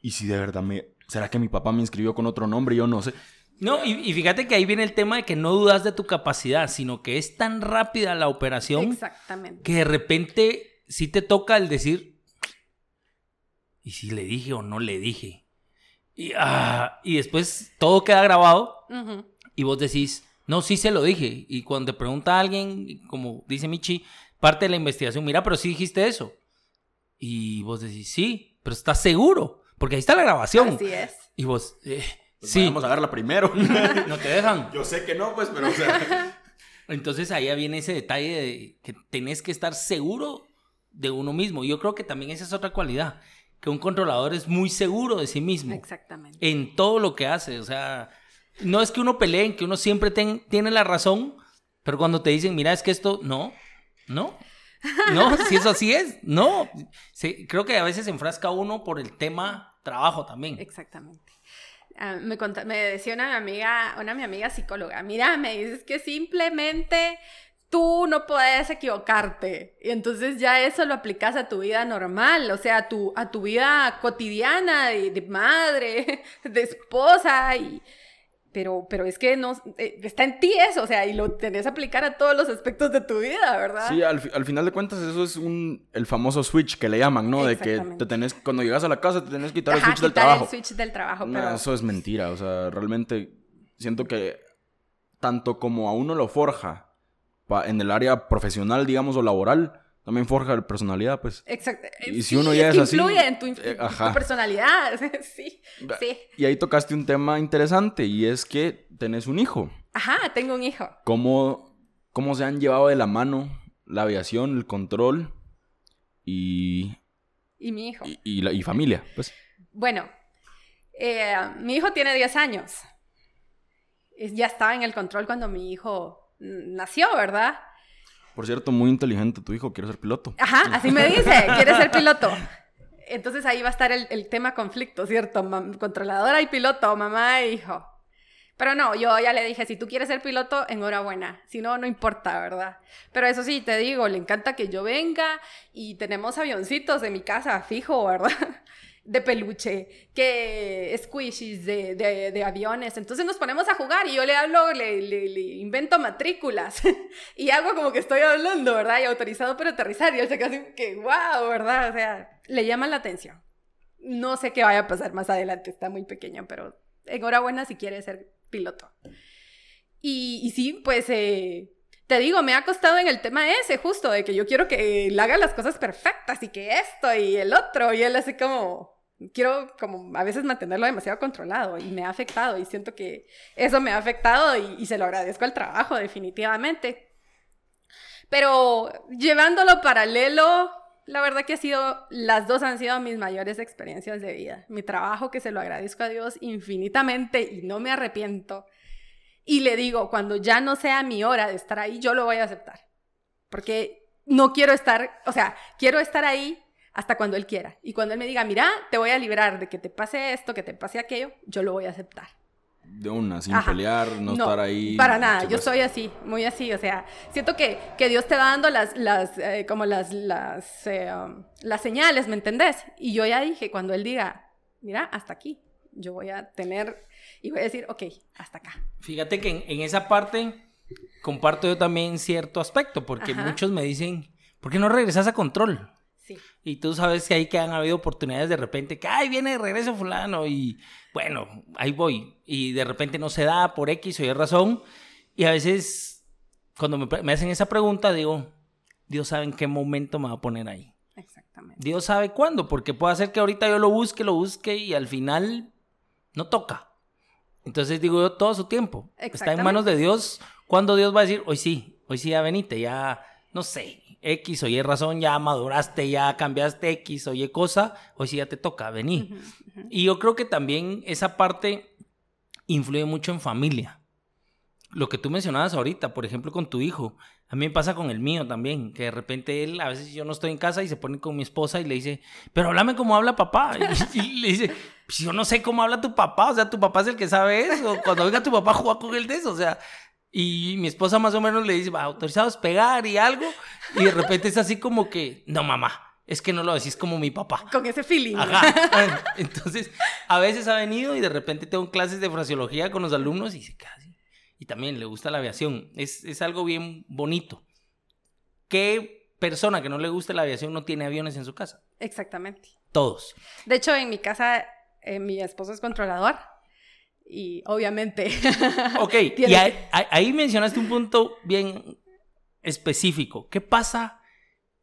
y si de verdad me... ¿Será que mi papá me inscribió con otro nombre? Yo no sé. No, y, y fíjate que ahí viene el tema de que no dudas de tu capacidad, sino que es tan rápida la operación Exactamente. que de repente sí te toca el decir, ¿y si le dije o no le dije? Y, ah, y después todo queda grabado Ujú. Y vos decís, no, sí se lo dije. Y cuando te pregunta alguien, como dice Michi, parte de la investigación, mira, pero sí dijiste eso. Y vos decís, sí, pero estás seguro, porque ahí está la grabación. Así es. Y vos, eh, Pues sí, Vamos a verla primero. no te dejan. Yo sé que no, pues, pero o sea... Entonces ahí viene ese detalle de que tenés que estar seguro de uno mismo. Yo creo que también esa es otra cualidad, que un controlador es muy seguro de sí mismo Exactamente. en todo lo que hace. O sea, no es que uno pelee, en que uno siempre ten- tiene la razón, pero cuando te dicen, mira, es que esto, no, no. No, si eso así es, no. Sí, creo que a veces se enfrasca uno por el tema trabajo también. Exactamente. Ah, me, conta- me decía una amiga, una mi amiga psicóloga, mira, me dices que simplemente tú no puedes equivocarte. Y entonces ya eso lo aplicas a tu vida normal, o sea, a tu, a tu vida cotidiana de, de madre, de esposa y... Pero, pero es que no, eh, está en ti eso, o sea, y lo tenés que aplicar a todos los aspectos de tu vida, ¿verdad? Sí, al, al final de cuentas eso es un, el famoso switch que le llaman, ¿no? De que te tenés, cuando llegas a la casa te tenés que quitar el switch del quitar trabajo. el switch del trabajo, No, pero... eso es mentira, o sea, realmente siento que tanto como a uno lo forja pa- en el área profesional, digamos, o laboral, también forja la personalidad, pues. Exacto. Y si Sí, uno ya es es que así, influye en tu, eh, tu personalidad. sí, sí. Y ahí tocaste un tema interesante y es que tenés un hijo. Ajá, tengo un hijo. ¿Cómo, cómo se han llevado de la mano la aviación, el control y, Y mi hijo. y, y la, y familia? Pues. Bueno, eh, mi hijo tiene 10 años. Es- Ya estaba en el control cuando mi hijo nació, ¿verdad? Por cierto, muy inteligente tu hijo, quiere ser piloto. Ajá, así me dice, quiere ser piloto. Entonces ahí va a estar el, tema conflicto, ¿cierto? Mam- controladora y piloto, mamá e hijo. Pero no, yo ya le dije, si tú quieres ser piloto, enhorabuena. Si no, no importa, ¿verdad? Pero eso sí, te digo, le encanta que yo venga y tenemos avioncitos en mi casa, fijo, ¿verdad? De peluche, que squishies de, de, aviones. Entonces nos ponemos a jugar y yo le hablo, le, invento matrículas y hago como que estoy hablando, ¿verdad? Y autorizado para aterrizar. Y él se queda así que, wow, ¿verdad? O sea, le llama la atención. No sé qué vaya a pasar más adelante, está muy pequeño, pero enhorabuena si quiere ser piloto. Y, y sí, pues eh, te digo, me ha costado en el tema ese, justo, de que yo quiero que él haga las cosas perfectas y que esto y el otro, y él así como, quiero como a veces mantenerlo demasiado controlado y me ha afectado y siento que eso me ha afectado y, y se lo agradezco al trabajo definitivamente. Pero llevándolo paralelo, la verdad que ha sido, las dos han sido mis mayores experiencias de vida. Mi trabajo, que se lo agradezco a Dios infinitamente y no me arrepiento. Y le digo, cuando ya no sea mi hora de estar ahí, yo lo voy a aceptar. Porque no quiero estar, o sea, quiero estar ahí hasta cuando Él quiera. Y cuando Él me diga, mira, te voy a librar de que te pase esto, que te pase aquello, yo lo voy a aceptar. De una, sin Ajá. pelear, no, estar ahí. Para nada, yo soy así, muy así, o sea, siento que, que Dios te va dando las, las eh, como las, las, eh, um, las señales, ¿me entendés? Y yo ya dije, cuando Él diga, mira, hasta aquí, yo voy a tener, y voy a decir, ok, hasta acá. Fíjate que en, en esa parte comparto yo también cierto aspecto, porque Ajá. muchos me dicen, ¿por qué no regresas a control? Sí. Y tú sabes que ahí que han habido oportunidades de repente, que, ay, viene de regreso fulano y bueno, ahí voy. Y de repente no se da por X o Y razón. Y a veces, cuando me, me hacen esa pregunta, digo, Dios sabe en qué momento me va a poner ahí. Exactamente. Dios sabe cuándo, porque puede hacer que ahorita yo lo busque, lo busque y al final no toca. Entonces digo yo, todo su tiempo. Está en manos de Dios. Cuando Dios va a decir, hoy sí, hoy sí ya venite, ya, no sé, X o Y razón, ya maduraste, ya cambiaste X o Y cosa, hoy sí ya te toca, vení. Ujú, ujú. Y yo creo que también esa parte influye mucho en familia. Lo que tú mencionabas ahorita, por ejemplo, con tu hijo. A mí me pasa con el mío también, que de repente él, a veces yo no estoy en casa y se pone con mi esposa y le dice, pero háblame como habla papá. Y, y le dice, pues yo no sé cómo habla tu papá, o sea, tu papá es el que sabe eso. Cuando venga tu papá, juega con él de eso, o sea. Y mi esposa más o menos le dice, va, autorizados pegar y algo. Y de repente es así como que, no mamá, es que no lo decís como mi papá. Con ese feeling. Ajá. Entonces, a veces ha venido y de repente tengo clases de fraseología con los alumnos y se queda así. Y también le gusta la aviación. Es, es algo bien bonito. ¿Qué persona que no le guste la aviación no tiene aviones en su casa? Exactamente. Todos. De hecho, en mi casa, eh, mi esposo es controlador. Y obviamente. Ok, y ahí mencionaste un punto bien específico. ¿Qué pasa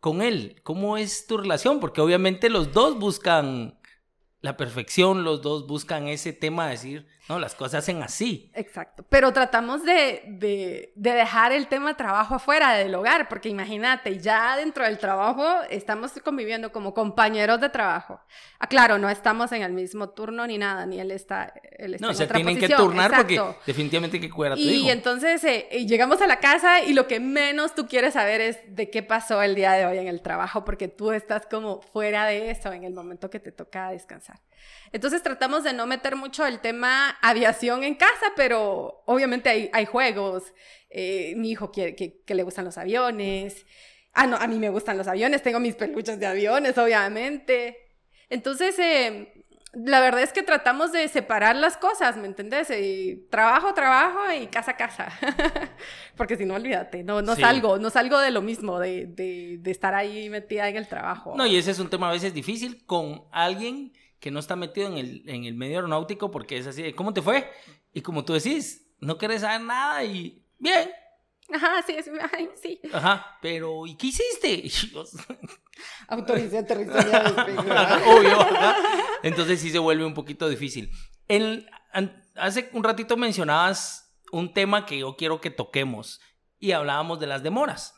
con él? ¿Cómo es tu relación? Porque obviamente los dos buscan la perfección, los dos buscan ese tema de decir, no, las cosas hacen así. Exacto. Pero tratamos de, de- de dejar el tema trabajo afuera del hogar, porque imagínate, ya dentro del trabajo estamos conviviendo como compañeros de trabajo. Ah, claro, no estamos en el mismo turno ni nada, ni él está, él está No, en se otra tienen que turnar Exacto. porque definitivamente hay que cuidar a tu Y hijo. entonces eh, eh, llegamos a la casa y lo que menos tú quieres saber es de qué pasó el día de hoy en el trabajo, porque tú estás como fuera de eso en el momento que te toca descansar. Entonces tratamos de no meter mucho el tema aviación en casa, pero obviamente hay, hay juegos. Eh, mi hijo quiere que, que le gustan los aviones. Ah, no, a mí me gustan los aviones, tengo mis peluches de aviones, obviamente. Entonces, eh, la verdad es que tratamos de separar las cosas, ¿me entendés? Eh, trabajo, trabajo y casa, casa. Porque si no, olvídate, no, no Sí. salgo, no salgo de lo mismo, de, de, de estar ahí metida en el trabajo. No, y ese es un tema a veces difícil con alguien que no está metido en el, en el medio aeronáutico porque es así de, ¿cómo te fue? Y como tú decís, no quieres saber nada y bien, Ajá, sí, sí, ay, sí. ajá, pero ¿y qué hiciste? Autoricé aterrizaje Obvio, ajá. Entonces sí se vuelve un poquito difícil. En- an- hace un ratito mencionabas un tema que yo quiero que toquemos y hablábamos de las demoras.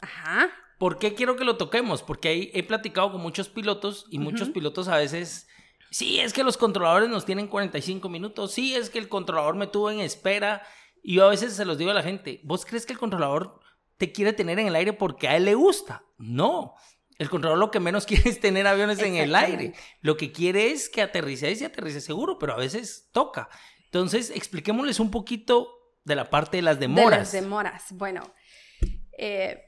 Ajá. ¿Por qué quiero que lo toquemos? Porque ahí he platicado con muchos pilotos y muchos Ujú. pilotos a veces, sí, es que los controladores nos tienen 45 minutos, sí, es que el controlador me tuvo en espera. Y yo a veces se los digo a la gente, ¿vos crees que el controlador te quiere tener en el aire porque a él le gusta? No. El controlador lo que menos quiere es tener aviones en el aire. Lo que quiere es que aterricéis y aterrice seguro, pero a veces toca. Entonces, expliquémosles un poquito de la parte de las De demoras. las demoras. Bueno, eh,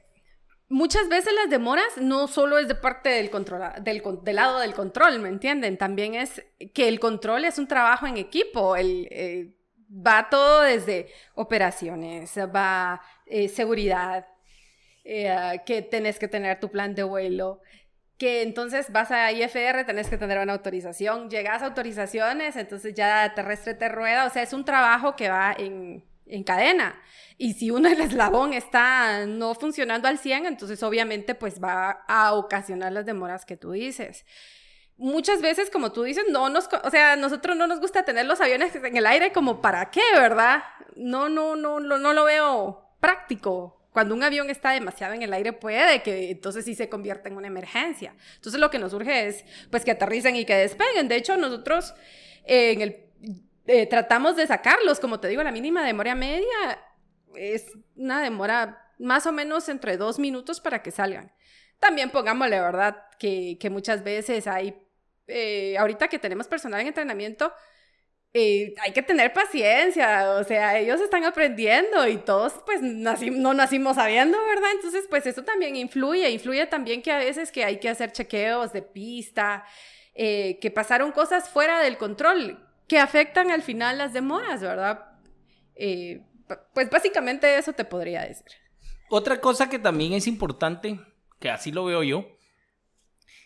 muchas veces las demoras no solo es de parte del, controla- del, con- del lado del control, ¿me entienden? También es que el control es un trabajo en equipo. El, eh, va todo desde operaciones, va eh, seguridad, eh, que tenés que tener tu plan de vuelo. Que entonces vas a IFR, tenés que tener una autorización. Llegas a autorizaciones, entonces ya terrestre te rueda. O sea, es un trabajo que va en, en cadena. Y si uno el eslabón está no funcionando al 100, entonces obviamente pues va a ocasionar las demoras que tú dices. Muchas veces, como tú dices, no nos, o sea, nosotros no nos gusta tener los aviones en el aire como para qué, ¿verdad? No, no, no, no, no lo veo práctico. Cuando un avión está demasiado en el aire puede que entonces sí se convierta en una emergencia. Entonces lo que nos urge es pues que aterricen y que despeguen. De hecho, nosotros eh, en el eh, tratamos de sacarlos, como te digo, la mínima demora media es una demora más o menos entre dos minutos para que salgan. También pongámosle, ¿verdad? Que, que muchas veces hay, eh, ahorita que tenemos personal en entrenamiento, eh, hay que tener paciencia, o sea, ellos están aprendiendo y todos pues naci- no nacimos sabiendo, ¿verdad? Entonces pues eso también influye, influye también que a veces que hay que hacer chequeos de pista, eh, que pasaron cosas fuera del control que afectan al final las demoras, ¿verdad? Eh, pues básicamente eso te podría decir. Otra cosa que también es importante, que así lo veo yo,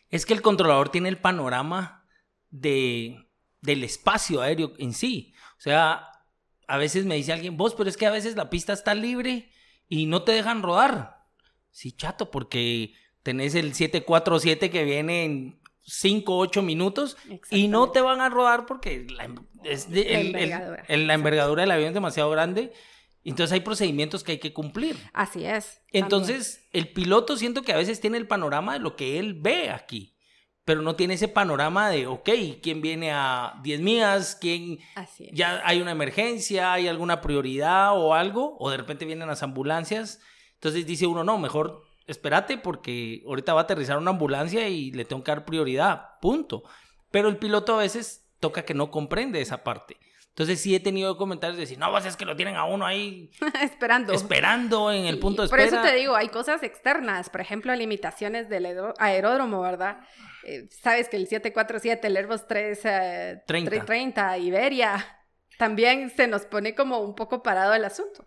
es que el controlador tiene el panorama de, del espacio aéreo en sí. O sea, a veces me dice alguien, vos, pero es que a veces la pista está libre y no te dejan rodar. Sí, chato, porque tenés el 747 que viene en 5 8 minutos y no te van a rodar porque la, em- es de- La el- el- envergadura. el- la envergadura del avión es demasiado grande. Entonces hay procedimientos que hay que cumplir. Así es. Entonces, el piloto siento que a veces tiene el panorama de lo que él ve aquí, pero no tiene ese panorama de, ok, ¿quién viene a 10 millas? ¿Quién. Así es. ya hay una emergencia? ¿Hay alguna prioridad o algo? O de repente vienen las ambulancias. Entonces dice uno, no, mejor espérate porque ahorita va a aterrizar una ambulancia y le tengo que dar prioridad, punto. Pero el piloto a veces toca que no comprende esa parte. Entonces sí he tenido comentarios de decir, no, pues es que lo tienen a uno ahí Esperando. esperando en el punto de Por espera. eso te digo, hay cosas externas, por ejemplo, limitaciones del aeródromo, ¿verdad? Eh, Sabes que el 747, el Airbus 3, eh, 30. 330, Iberia, también se nos pone como un poco parado el asunto.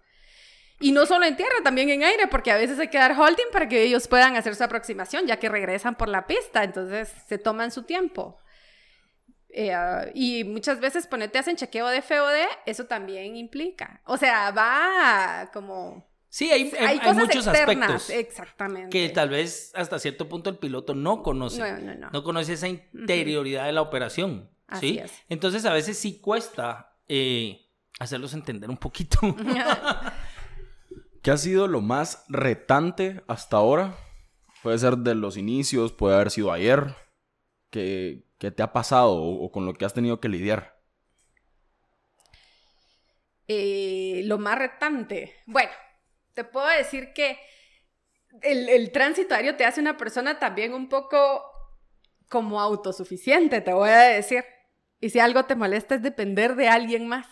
Y no solo en tierra, también en aire, porque a veces hay que dar holding para que ellos puedan hacer su aproximación, ya que regresan por la pista, entonces se toman su tiempo. Eh, ah, y muchas veces ponerte hacen chequeo de FOD, eso también implica. O sea, va como... Sí, hay, hay- Hay, hay cosas muchos externas, aspectos exactamente. que tal vez hasta cierto punto el piloto no conoce. No, no, no. No conoce esa interioridad de la operación. Así ¿sí? es. Entonces a veces sí cuesta eh, hacerlos entender un poquito. ¿Qué ha sido lo más retante hasta ahora? Puede ser de los inicios, puede haber sido ayer. ¿Qué, qué te ha pasado o, con lo que has tenido que lidiar? Eh, lo más retante. Bueno, te puedo decir que el, el tránsito aéreo te hace una persona también un poco como autosuficiente, te voy a decir. Y si algo te molesta es depender de alguien más.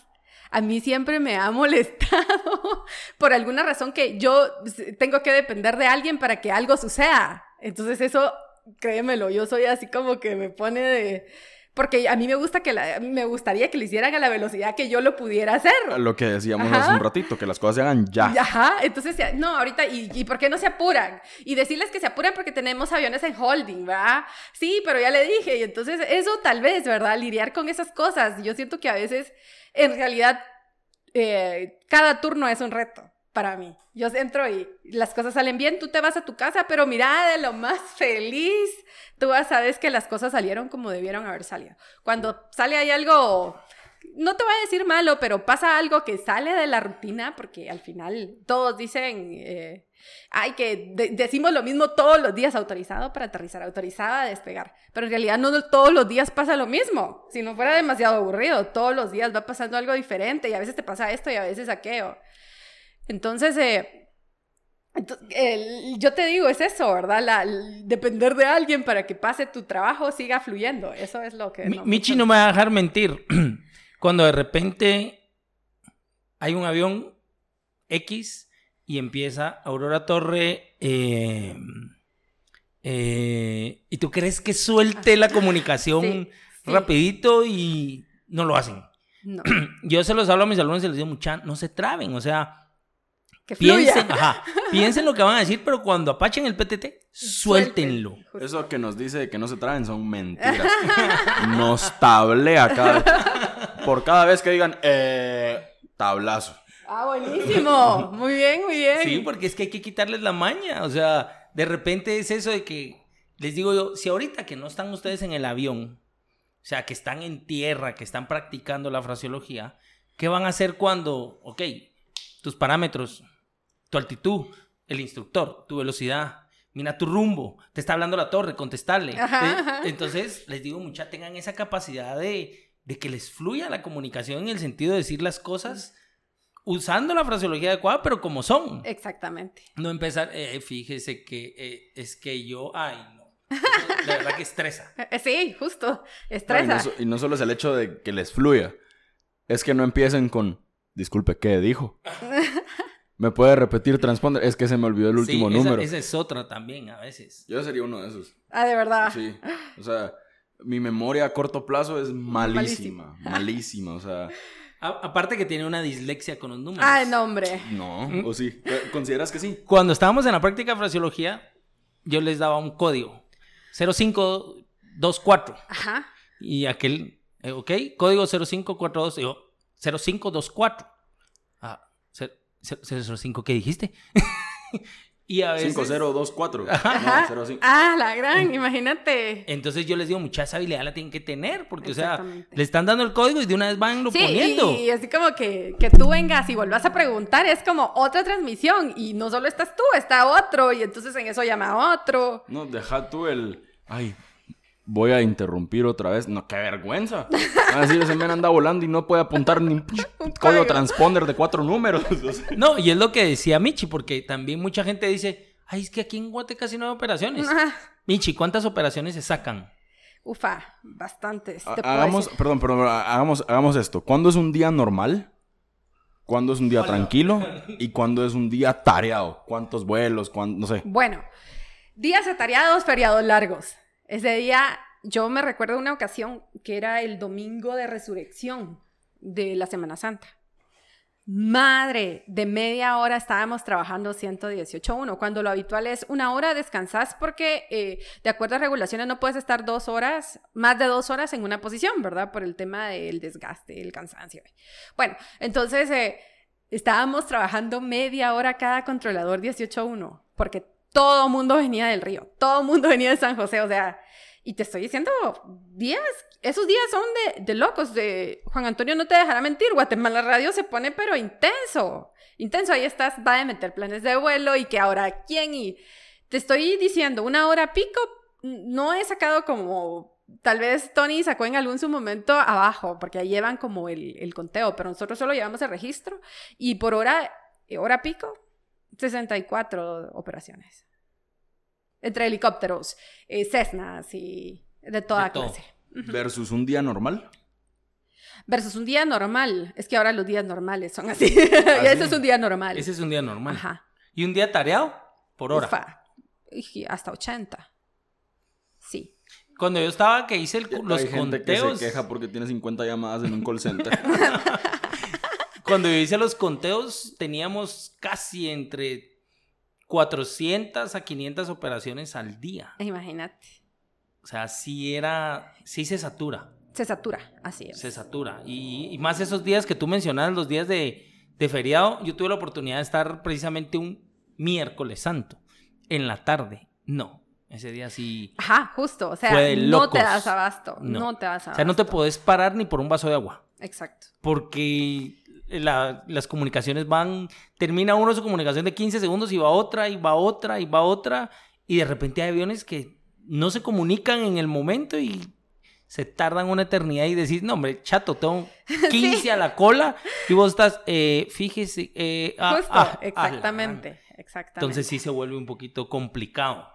A mí siempre me ha molestado por alguna razón que yo tengo que depender de alguien para que algo suceda. Entonces eso, créemelo, yo soy así como que me pone de... Porque a mí me gusta que la- me gustaría que lo hicieran a la velocidad que yo lo pudiera hacer. Lo que decíamos Ajá. hace un ratito, que las cosas se hagan ya. Ajá, entonces, no, ahorita, ¿y, ¿y por qué no se apuran? Y decirles que se apuran porque tenemos aviones en holding, ¿verdad? Sí, pero ya le dije, y entonces eso tal vez, ¿verdad? Lidiar con esas cosas. Yo siento que a veces, en realidad, eh, cada turno es un reto para mí. Yo entro y las cosas salen bien, tú te vas a tu casa, pero mira, de lo más feliz, tú vas, sabes que las cosas salieron como debieron haber salido. Cuando sale ahí algo no te voy a decir malo, pero pasa algo que sale de la rutina, porque al final todos dicen, eh, ay, que de- decimos lo mismo todos los días, autorizado para aterrizar, autorizado a despegar, pero en realidad no todos los días pasa lo mismo, si no fuera demasiado aburrido, todos los días va pasando algo diferente y a veces te pasa esto y a veces aquello. Entonces, eh, Entonces, yo te digo, es eso, ¿verdad? La- depender de alguien para que pase tu trabajo siga fluyendo. Eso es lo que... Mi- no- Michi no me va a dejar mentir. Cuando de repente hay un avión X y empieza Aurora Torre eh, eh, y tú crees que suelte la comunicación Sí, sí. rapidito y no lo hacen. No, Yo se los hablo a mis alumnos y les digo, mucha, no se traben, o sea, que fluya. piensen, ajá, piensen lo que van a decir, pero cuando apachen el PTT, suéltenlo. Eso que nos dice que no se traen son mentiras. Nos tablea cada Por cada vez que digan, eh, tablazo. Ah, buenísimo. Muy bien, muy bien. Sí, porque es que hay que quitarles la maña. O sea, de repente es eso de que, les digo yo, si ahorita que no están ustedes en el avión, o sea, que están en tierra, que están practicando la fraseología, ¿qué van a hacer cuando, ok, tus parámetros, tu altitud, el instructor, tu velocidad, mira tu rumbo, te está hablando la torre, contestarle. Ajá, Eh, ajá. Entonces, les digo, mucha, tengan esa capacidad de, de que les fluya la comunicación en el sentido de decir las cosas usando la fraseología adecuada, pero como son. Exactamente. No empezar, eh, fíjese que eh, es que yo, ay, no. De verdad que estresa. Eh, Sí, justo. Estresa. no, y no solo es el hecho de que les fluya, es que no empiecen con, disculpe, ¿qué dijo? ¿Me puede repetir transponder? Es que se me olvidó el último Sí, esa- número. Esa, es otra también a veces. Yo sería uno de esos. Ah, de verdad. Sí. O sea, mi memoria a corto plazo es malísima. Malísima. Malísima. O sea, A- aparte que tiene una dislexia con los números. Ay, no, hombre. no. ¿Mm? ¿O sí? ¿Consideras que sí? Cuando estábamos en la práctica de fraseología, yo les daba un código. 0524. Ajá. Y aquel, eh, ok, código 0542, digo, 0524. Ah, ce- ce- 05, ¿qué dijiste? y a veces... 5024. Ajá. No, 05. Ah, la gran, imagínate. Entonces yo les digo, mucha esa habilidad la tienen que tener, porque, o sea, le están dando el código y de una vez van lo Sí, poniendo. y así como que, que tú vengas y vuelvas a preguntar, es como otra transmisión y no solo estás tú, está otro y entonces en eso llama a otro. No, deja tú el. Ay, voy a interrumpir otra vez. No, qué vergüenza. Así ese men anda volando y no puede apuntar ni un código. transponder de cuatro números. No, y es lo que decía Michi, porque también mucha gente dice, ay, es que aquí en Guate casi no hay operaciones. Michi, ¿cuántas operaciones se sacan? Ufa, bastantes. te hagamos, decir. perdón, perdón, hagamos, hagamos esto. ¿Cuándo es un día normal? ¿Cuándo es un día tranquilo? ¿Y cuándo es un día tareado? ¿Cuántos vuelos? ¿Cuán- no sé. Bueno, días atareados, feriados largos. Ese día, yo me recuerdo una ocasión que era el domingo de resurrección de la Semana Santa. Madre, de media hora estábamos trabajando 118.1, cuando lo habitual es una hora descansás porque eh, de acuerdo a regulaciones no puedes estar dos horas, más de dos horas en una posición, ¿verdad? Por el tema del desgaste, el cansancio. Bueno, entonces eh, estábamos trabajando media hora cada controlador 18.1, porque todo mundo venía del río, todo mundo venía de San José, o sea, y te estoy diciendo, días, esos días son de, de locos, de Juan Antonio no te dejará mentir, Guatemala Radio se pone pero intenso, intenso, ahí estás, va a meter planes de vuelo y que ahora quién y te estoy diciendo, una hora pico, no he sacado como, tal vez Tony sacó en algún su momento abajo, porque ahí llevan como el, el conteo, pero nosotros solo llevamos el registro y por hora, hora pico, 64 operaciones. Entre helicópteros, eh, Cessnas y de toda De clase. Versus un día normal. Versus un día normal. Es que ahora los días normales son así. y eso es un día normal. Ese es un día normal. Ajá. Y un día tareado por hora. Ufa. Hasta 80. Sí. Cuando yo estaba que hice el- los Hay gente conteos, que se queja porque tiene 50 llamadas en un call center. cuando yo hice los conteos teníamos casi entre 400 a 500 operaciones al día. Imagínate. O sea, sí era, sí se satura, Se satura. Así es. se satura. Y, y más esos días que tú mencionabas, los días de, de feriado, yo tuve la oportunidad de estar precisamente un miércoles santo, en la tarde. No, ese día sí... Ajá, justo. O sea, no te das abasto. No. No, te das abasto. O sea, no te podés parar ni por un vaso de agua. Exacto. porque la- las comunicaciones van, termina uno su comunicación de 15 segundos y va otra, y va otra, y va otra, y de repente hay aviones que no se comunican en el momento y se tardan una eternidad y decís, no hombre, chato, tengo 15 a la cola y vos estás, eh, fíjese, eh, ah, Justo. ah, ah, exactamente. Exactamente. Entonces sí se vuelve un poquito complicado.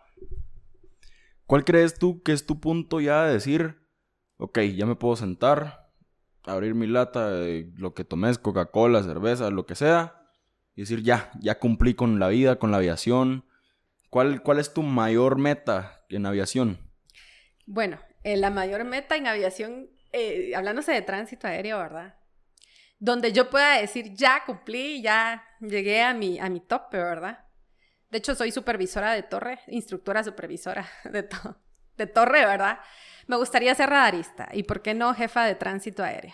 ¿Cuál crees tú que es tu punto ya de decir, ok, ya me puedo sentar, abrir mi lata de lo que tomes, Coca-Cola, cerveza, lo que sea, y decir, ya, ya cumplí con la vida, con la aviación? ¿Cuál, cuál es tu mayor meta en aviación? Bueno, eh, la mayor meta en aviación, eh, hablándose de tránsito aéreo, ¿verdad? Donde yo pueda decir, ya cumplí, ya llegué a mi, a mi tope, ¿verdad? De hecho, soy supervisora de torre, instructora supervisora de, de torre, ¿verdad? Me gustaría ser radarista y, ¿por qué no, jefa de tránsito aéreo?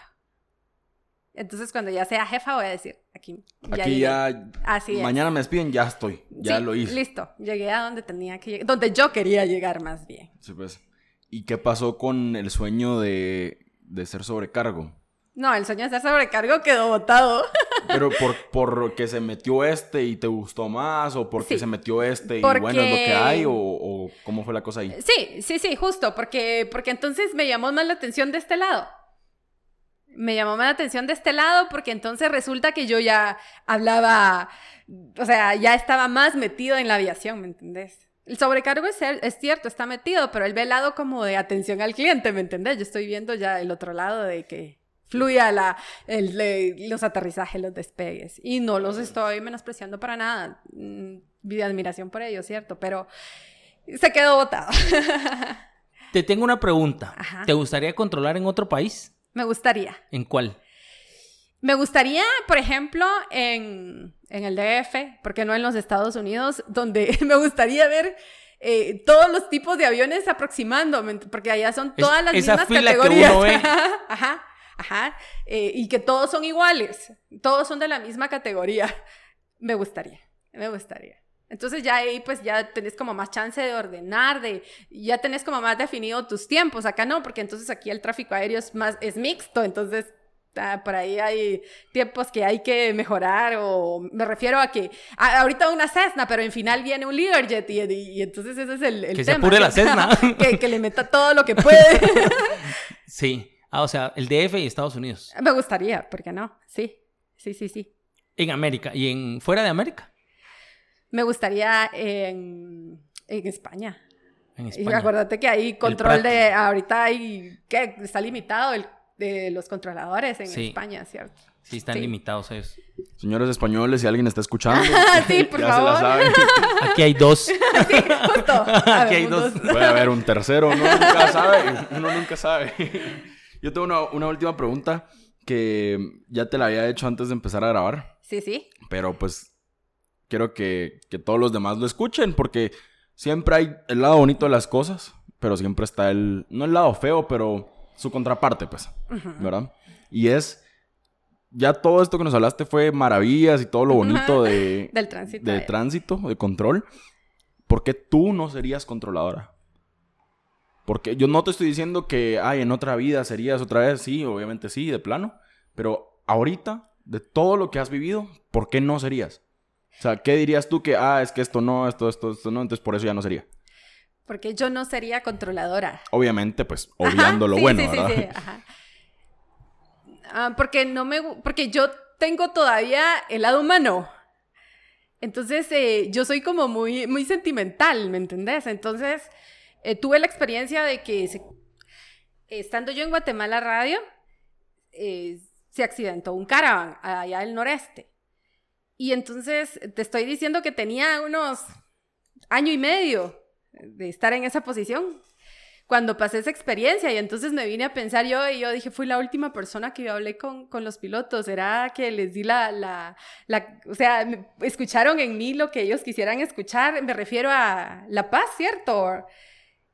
Entonces, cuando ya sea jefa, voy a decir, aquí ya Aquí ya, Así es. mañana me despiden, ya estoy, ya Sí, lo hice. Listo, llegué a donde tenía que llegar, donde yo quería llegar más bien. Sí, pues. ¿Y qué pasó con el sueño de, de ser sobrecargo? No, el sueño de ser sobrecargo quedó botado. Pero por, por que se metió este y te gustó más, o porque Sí. se metió este y Porque- bueno, es lo que hay, o, o cómo fue la cosa ahí. Sí, sí, sí, justo, porque, porque entonces me llamó más la atención de este lado. Me llamó más la atención de este lado porque entonces resulta que yo ya hablaba, o sea, ya estaba más metido en la aviación, ¿me entendés? El sobrecargo es, es cierto, está metido, pero él ve el lado como de atención al cliente, ¿me entendés? Yo estoy viendo ya el otro lado de que fluya la, el- le- los aterrizajes, los despegues. Y no los estoy menospreciando para nada. Mm, Mi admiración por ellos, ¿cierto? Pero se quedó botado. Te tengo una pregunta. Ajá. ¿Te gustaría controlar en otro país? Me gustaría. ¿En cuál? Me gustaría, por ejemplo, en, en el DF, porque no en los Estados Unidos, donde me gustaría ver eh, todos los tipos de aviones aproximando, ¿me ent- porque allá son Es- todas las esa mismas fila que categorías. uno ve. ajá, ajá. eh, y que todos son iguales, todos son de la misma categoría. Me gustaría, me gustaría. Entonces ya ahí pues ya tenés como más chance de ordenar, de ya tenés como más definido tus tiempos. Acá no, porque entonces aquí el tráfico aéreo es más es mixto, entonces ah, por ahí hay tiempos que hay que mejorar o me refiero a que a- ahorita una Cessna, pero en final viene un Learjet y, y- y entonces ese es el, el Que se apure la Cessna. que, que le meta todo lo que puede. Sí. Ah, o sea, el DF y Estados Unidos. me gustaría, ¿por qué no? Sí, sí, sí, sí. En América. ¿Y en fuera de América? Me gustaría en, en España. En Y España. acuérdate que hay control de, ahorita hay, que está limitado el, de los controladores en Sí. España, ¿cierto? Sí, están Sí. limitados ellos. Señores españoles, si alguien está escuchando, Sí, por ya favor. se la saben. Aquí hay dos. Sí, justo. Aquí hay dos. Puede haber un tercero, uno nunca sabe. Uno nunca sabe. Yo tengo una, una última pregunta que ya te la había hecho antes de empezar a grabar, Sí, sí. pero pues quiero que, que todos los demás lo escuchen porque siempre hay el lado bonito de las cosas, pero siempre está el, no el lado feo, pero su contraparte, pues, ¿verdad? Y es, ya todo esto que nos hablaste fue maravillas y todo lo bonito de, Del tránsito. de aéreo. tránsito, de control, ¿por qué tú no serías controladora? Porque yo no te estoy diciendo que, ay, en otra vida serías otra vez, sí, obviamente sí, de plano, pero ahorita, de todo lo que has vivido, ¿por qué no serías? O sea, ¿qué dirías tú que, ah, es que esto no, esto, esto, esto no, entonces por eso ya no sería? Porque yo no sería controladora. Obviamente, pues, Ajá, obviando lo sí, bueno, sí, sí, ¿verdad? sí, ajá. Ah, porque no me porque yo tengo todavía el lado humano. Entonces, eh, yo soy como muy, muy sentimental, ¿me entendés? Entonces, eh, tuve la experiencia de que se- estando yo en Guatemala Radio, eh, se accidentó un caravan allá del noreste. Y entonces, te estoy diciendo que tenía unos año y medio de estar en esa posición cuando pasé esa experiencia y entonces me vine a pensar yo y yo dije, fui la última persona que yo hablé con, con los pilotos, era que les di la, la, la, o sea, me- escucharon en mí lo que ellos quisieran escuchar, me refiero a la paz, ¿cierto?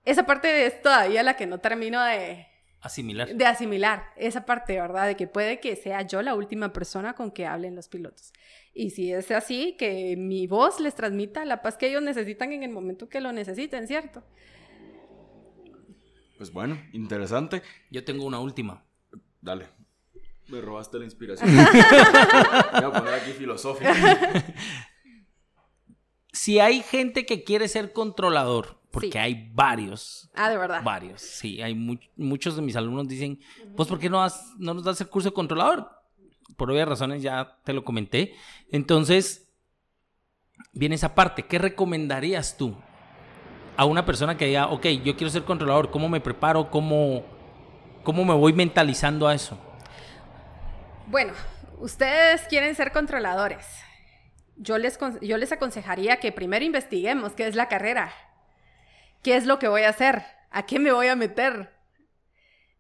Esa parte es todavía la que no termino de, Asimilar. de asimilar, esa parte, ¿verdad? De que puede que sea yo la última persona con que hablen los pilotos. Y si es así, que mi voz les transmita la paz que ellos necesitan en el momento que lo necesiten, ¿cierto? Pues bueno, interesante. Yo tengo una última. Dale. Me robaste la inspiración. Voy a poner aquí filosófico. Si hay gente que quiere ser controlador, porque Sí. hay varios, Ah, de verdad. varios, sí, hay mu- muchos de mis alumnos dicen, pues ¿por qué no, has- no nos das el curso de controlador? Por obvias razones ya te lo comenté. Entonces, viene esa parte. ¿Qué recomendarías tú a una persona que diga, ok, yo quiero ser controlador, ¿cómo me preparo? ¿Cómo, cómo me voy mentalizando a eso? Bueno, ustedes quieren ser controladores. Yo les, yo les aconsejaría que primero investiguemos qué es la carrera, qué es lo que voy a hacer, a qué me voy a meter.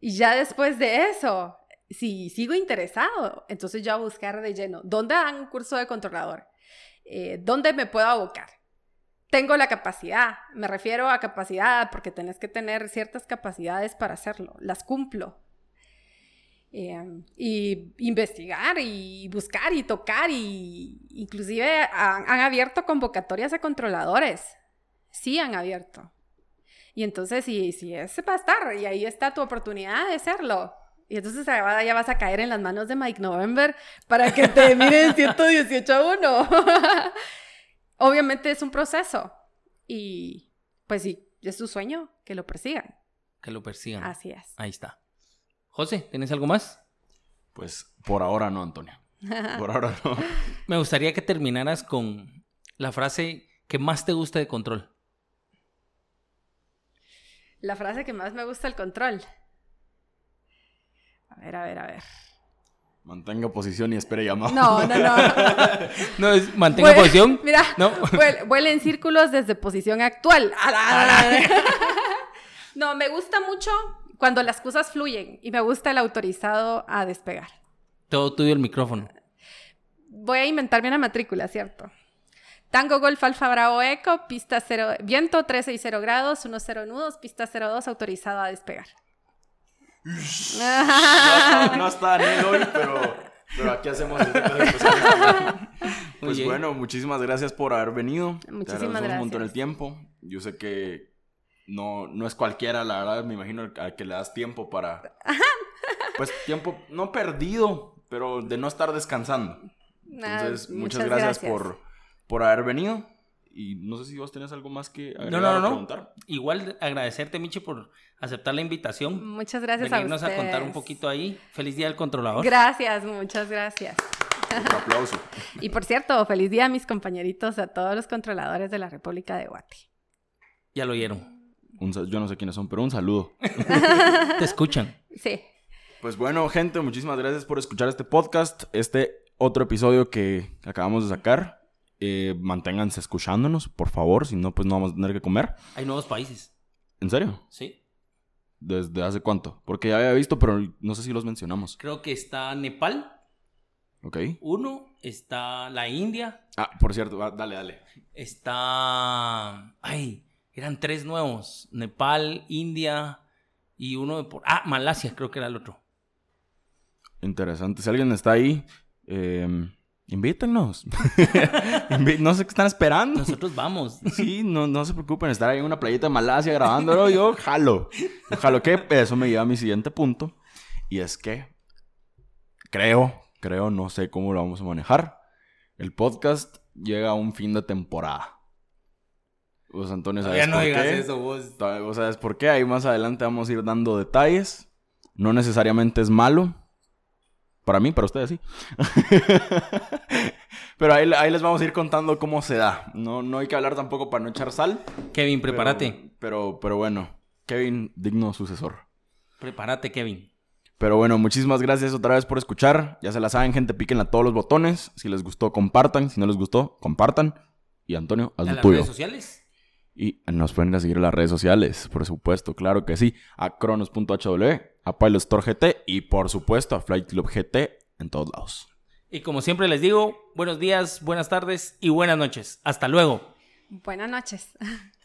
Y ya después de eso, si sigo interesado, entonces ya buscar de lleno, ¿dónde dan un curso de controlador? Eh, ¿Dónde me puedo abocar? Tengo la capacidad, me refiero a capacidad porque tenés que tener ciertas capacidades para hacerlo, las cumplo. Eh, y investigar y buscar y tocar y inclusive han, abierto convocatorias a controladores. Sí han abierto. Y entonces, si, si ese va a estar y ahí está tu oportunidad de hacerlo. Y entonces ya vas a caer en las manos de Mike November para que te miren 118 a 1. Obviamente es un proceso. Y pues sí, es tu sueño, que lo persigan. Que lo persigan. Así es. Ahí está. José, ¿tienes algo más? Pues por ahora no, Antonio. Por ahora no. Me gustaría que terminaras con la frase que más te gusta de control. La frase que más me gusta el control. A ver, a ver, a ver. Mantenga posición y espere llamado. No, no, no. no, es mantenga posición. Mira, no. vuele, en círculos desde posición actual. no, me gusta mucho cuando las cosas fluyen y me gusta el autorizado a despegar. Todo tuyo el micrófono. Voy a inventarme una matrícula, ¿cierto? Tango Golf Alfa Bravo Eco, pista 0, viento 360 grados, 10 nudos, pista 02, autorizado a despegar. No, no está Daniel hoy, pero, pero aquí hacemos este Pues bueno, muchísimas gracias por haber venido. Muchísimas gracias. un montón el tiempo. Yo sé que no, no es cualquiera, la verdad, me imagino a que le das tiempo para... Pues tiempo no perdido, pero de no estar descansando. Entonces, muchas, gracias, Por, por haber venido. Y no sé si vos tenés algo más que no, no, no, preguntar. Igual agradecerte, Michi, por aceptar la invitación. Muchas gracias Venirnos a ustedes. a contar un poquito ahí. Feliz Día del Controlador. Gracias, muchas gracias. Un aplauso. y por cierto, feliz día a mis compañeritos, a todos los controladores de la República de Guate. Ya lo oyeron. yo no sé quiénes son, pero un saludo. Te escuchan. Sí. Pues bueno, gente, muchísimas gracias por escuchar este podcast, este otro episodio que acabamos de sacar. Eh, manténganse escuchándonos, por favor, si no, pues no vamos a tener que comer. Hay nuevos países. ¿En serio? Sí. ¿Desde hace cuánto? Porque ya había visto, pero no sé si los mencionamos. Creo que está Nepal. Ok. Uno, está la India. Ah, por cierto, dale, dale. Está... Ay, eran tres nuevos. Nepal, India y uno de... Por... Ah, Malasia, creo que era el otro. Interesante. Si alguien está ahí, eh, Invítenos. no sé qué están esperando. Nosotros vamos. Sí, no, no se preocupen. Estar ahí en una playita de Malasia grabándolo, yo jalo. Jalo que eso me lleva a mi siguiente punto. Y es que creo, creo, no sé cómo lo vamos a manejar. El podcast llega a un fin de temporada. Vos, Antonio, ¿sabes no por digas qué? eso, vos. ¿Vos sabes por qué? Ahí más adelante vamos a ir dando detalles. No necesariamente es malo. Para mí, para ustedes sí. Pero ahí, les vamos a ir contando cómo se da. No, no hay que hablar tampoco para no echar sal. Kevin, prepárate. Pero, pero, bueno, Kevin, digno sucesor. Prepárate, Kevin. Pero bueno, muchísimas gracias otra vez por escuchar. Ya se la saben, gente, píquenle a todos los botones. Si les gustó, compartan. Si no les gustó, compartan. Y Antonio, haz lo tuyo. redes sociales? Y nos pueden ir a seguir en las redes sociales, por supuesto, claro que sí. A cronos.hw, a Pilot Store GT y por supuesto a Flight Club GT en todos lados. Y como siempre les digo, buenos días, buenas tardes y buenas noches. Hasta luego. Buenas noches.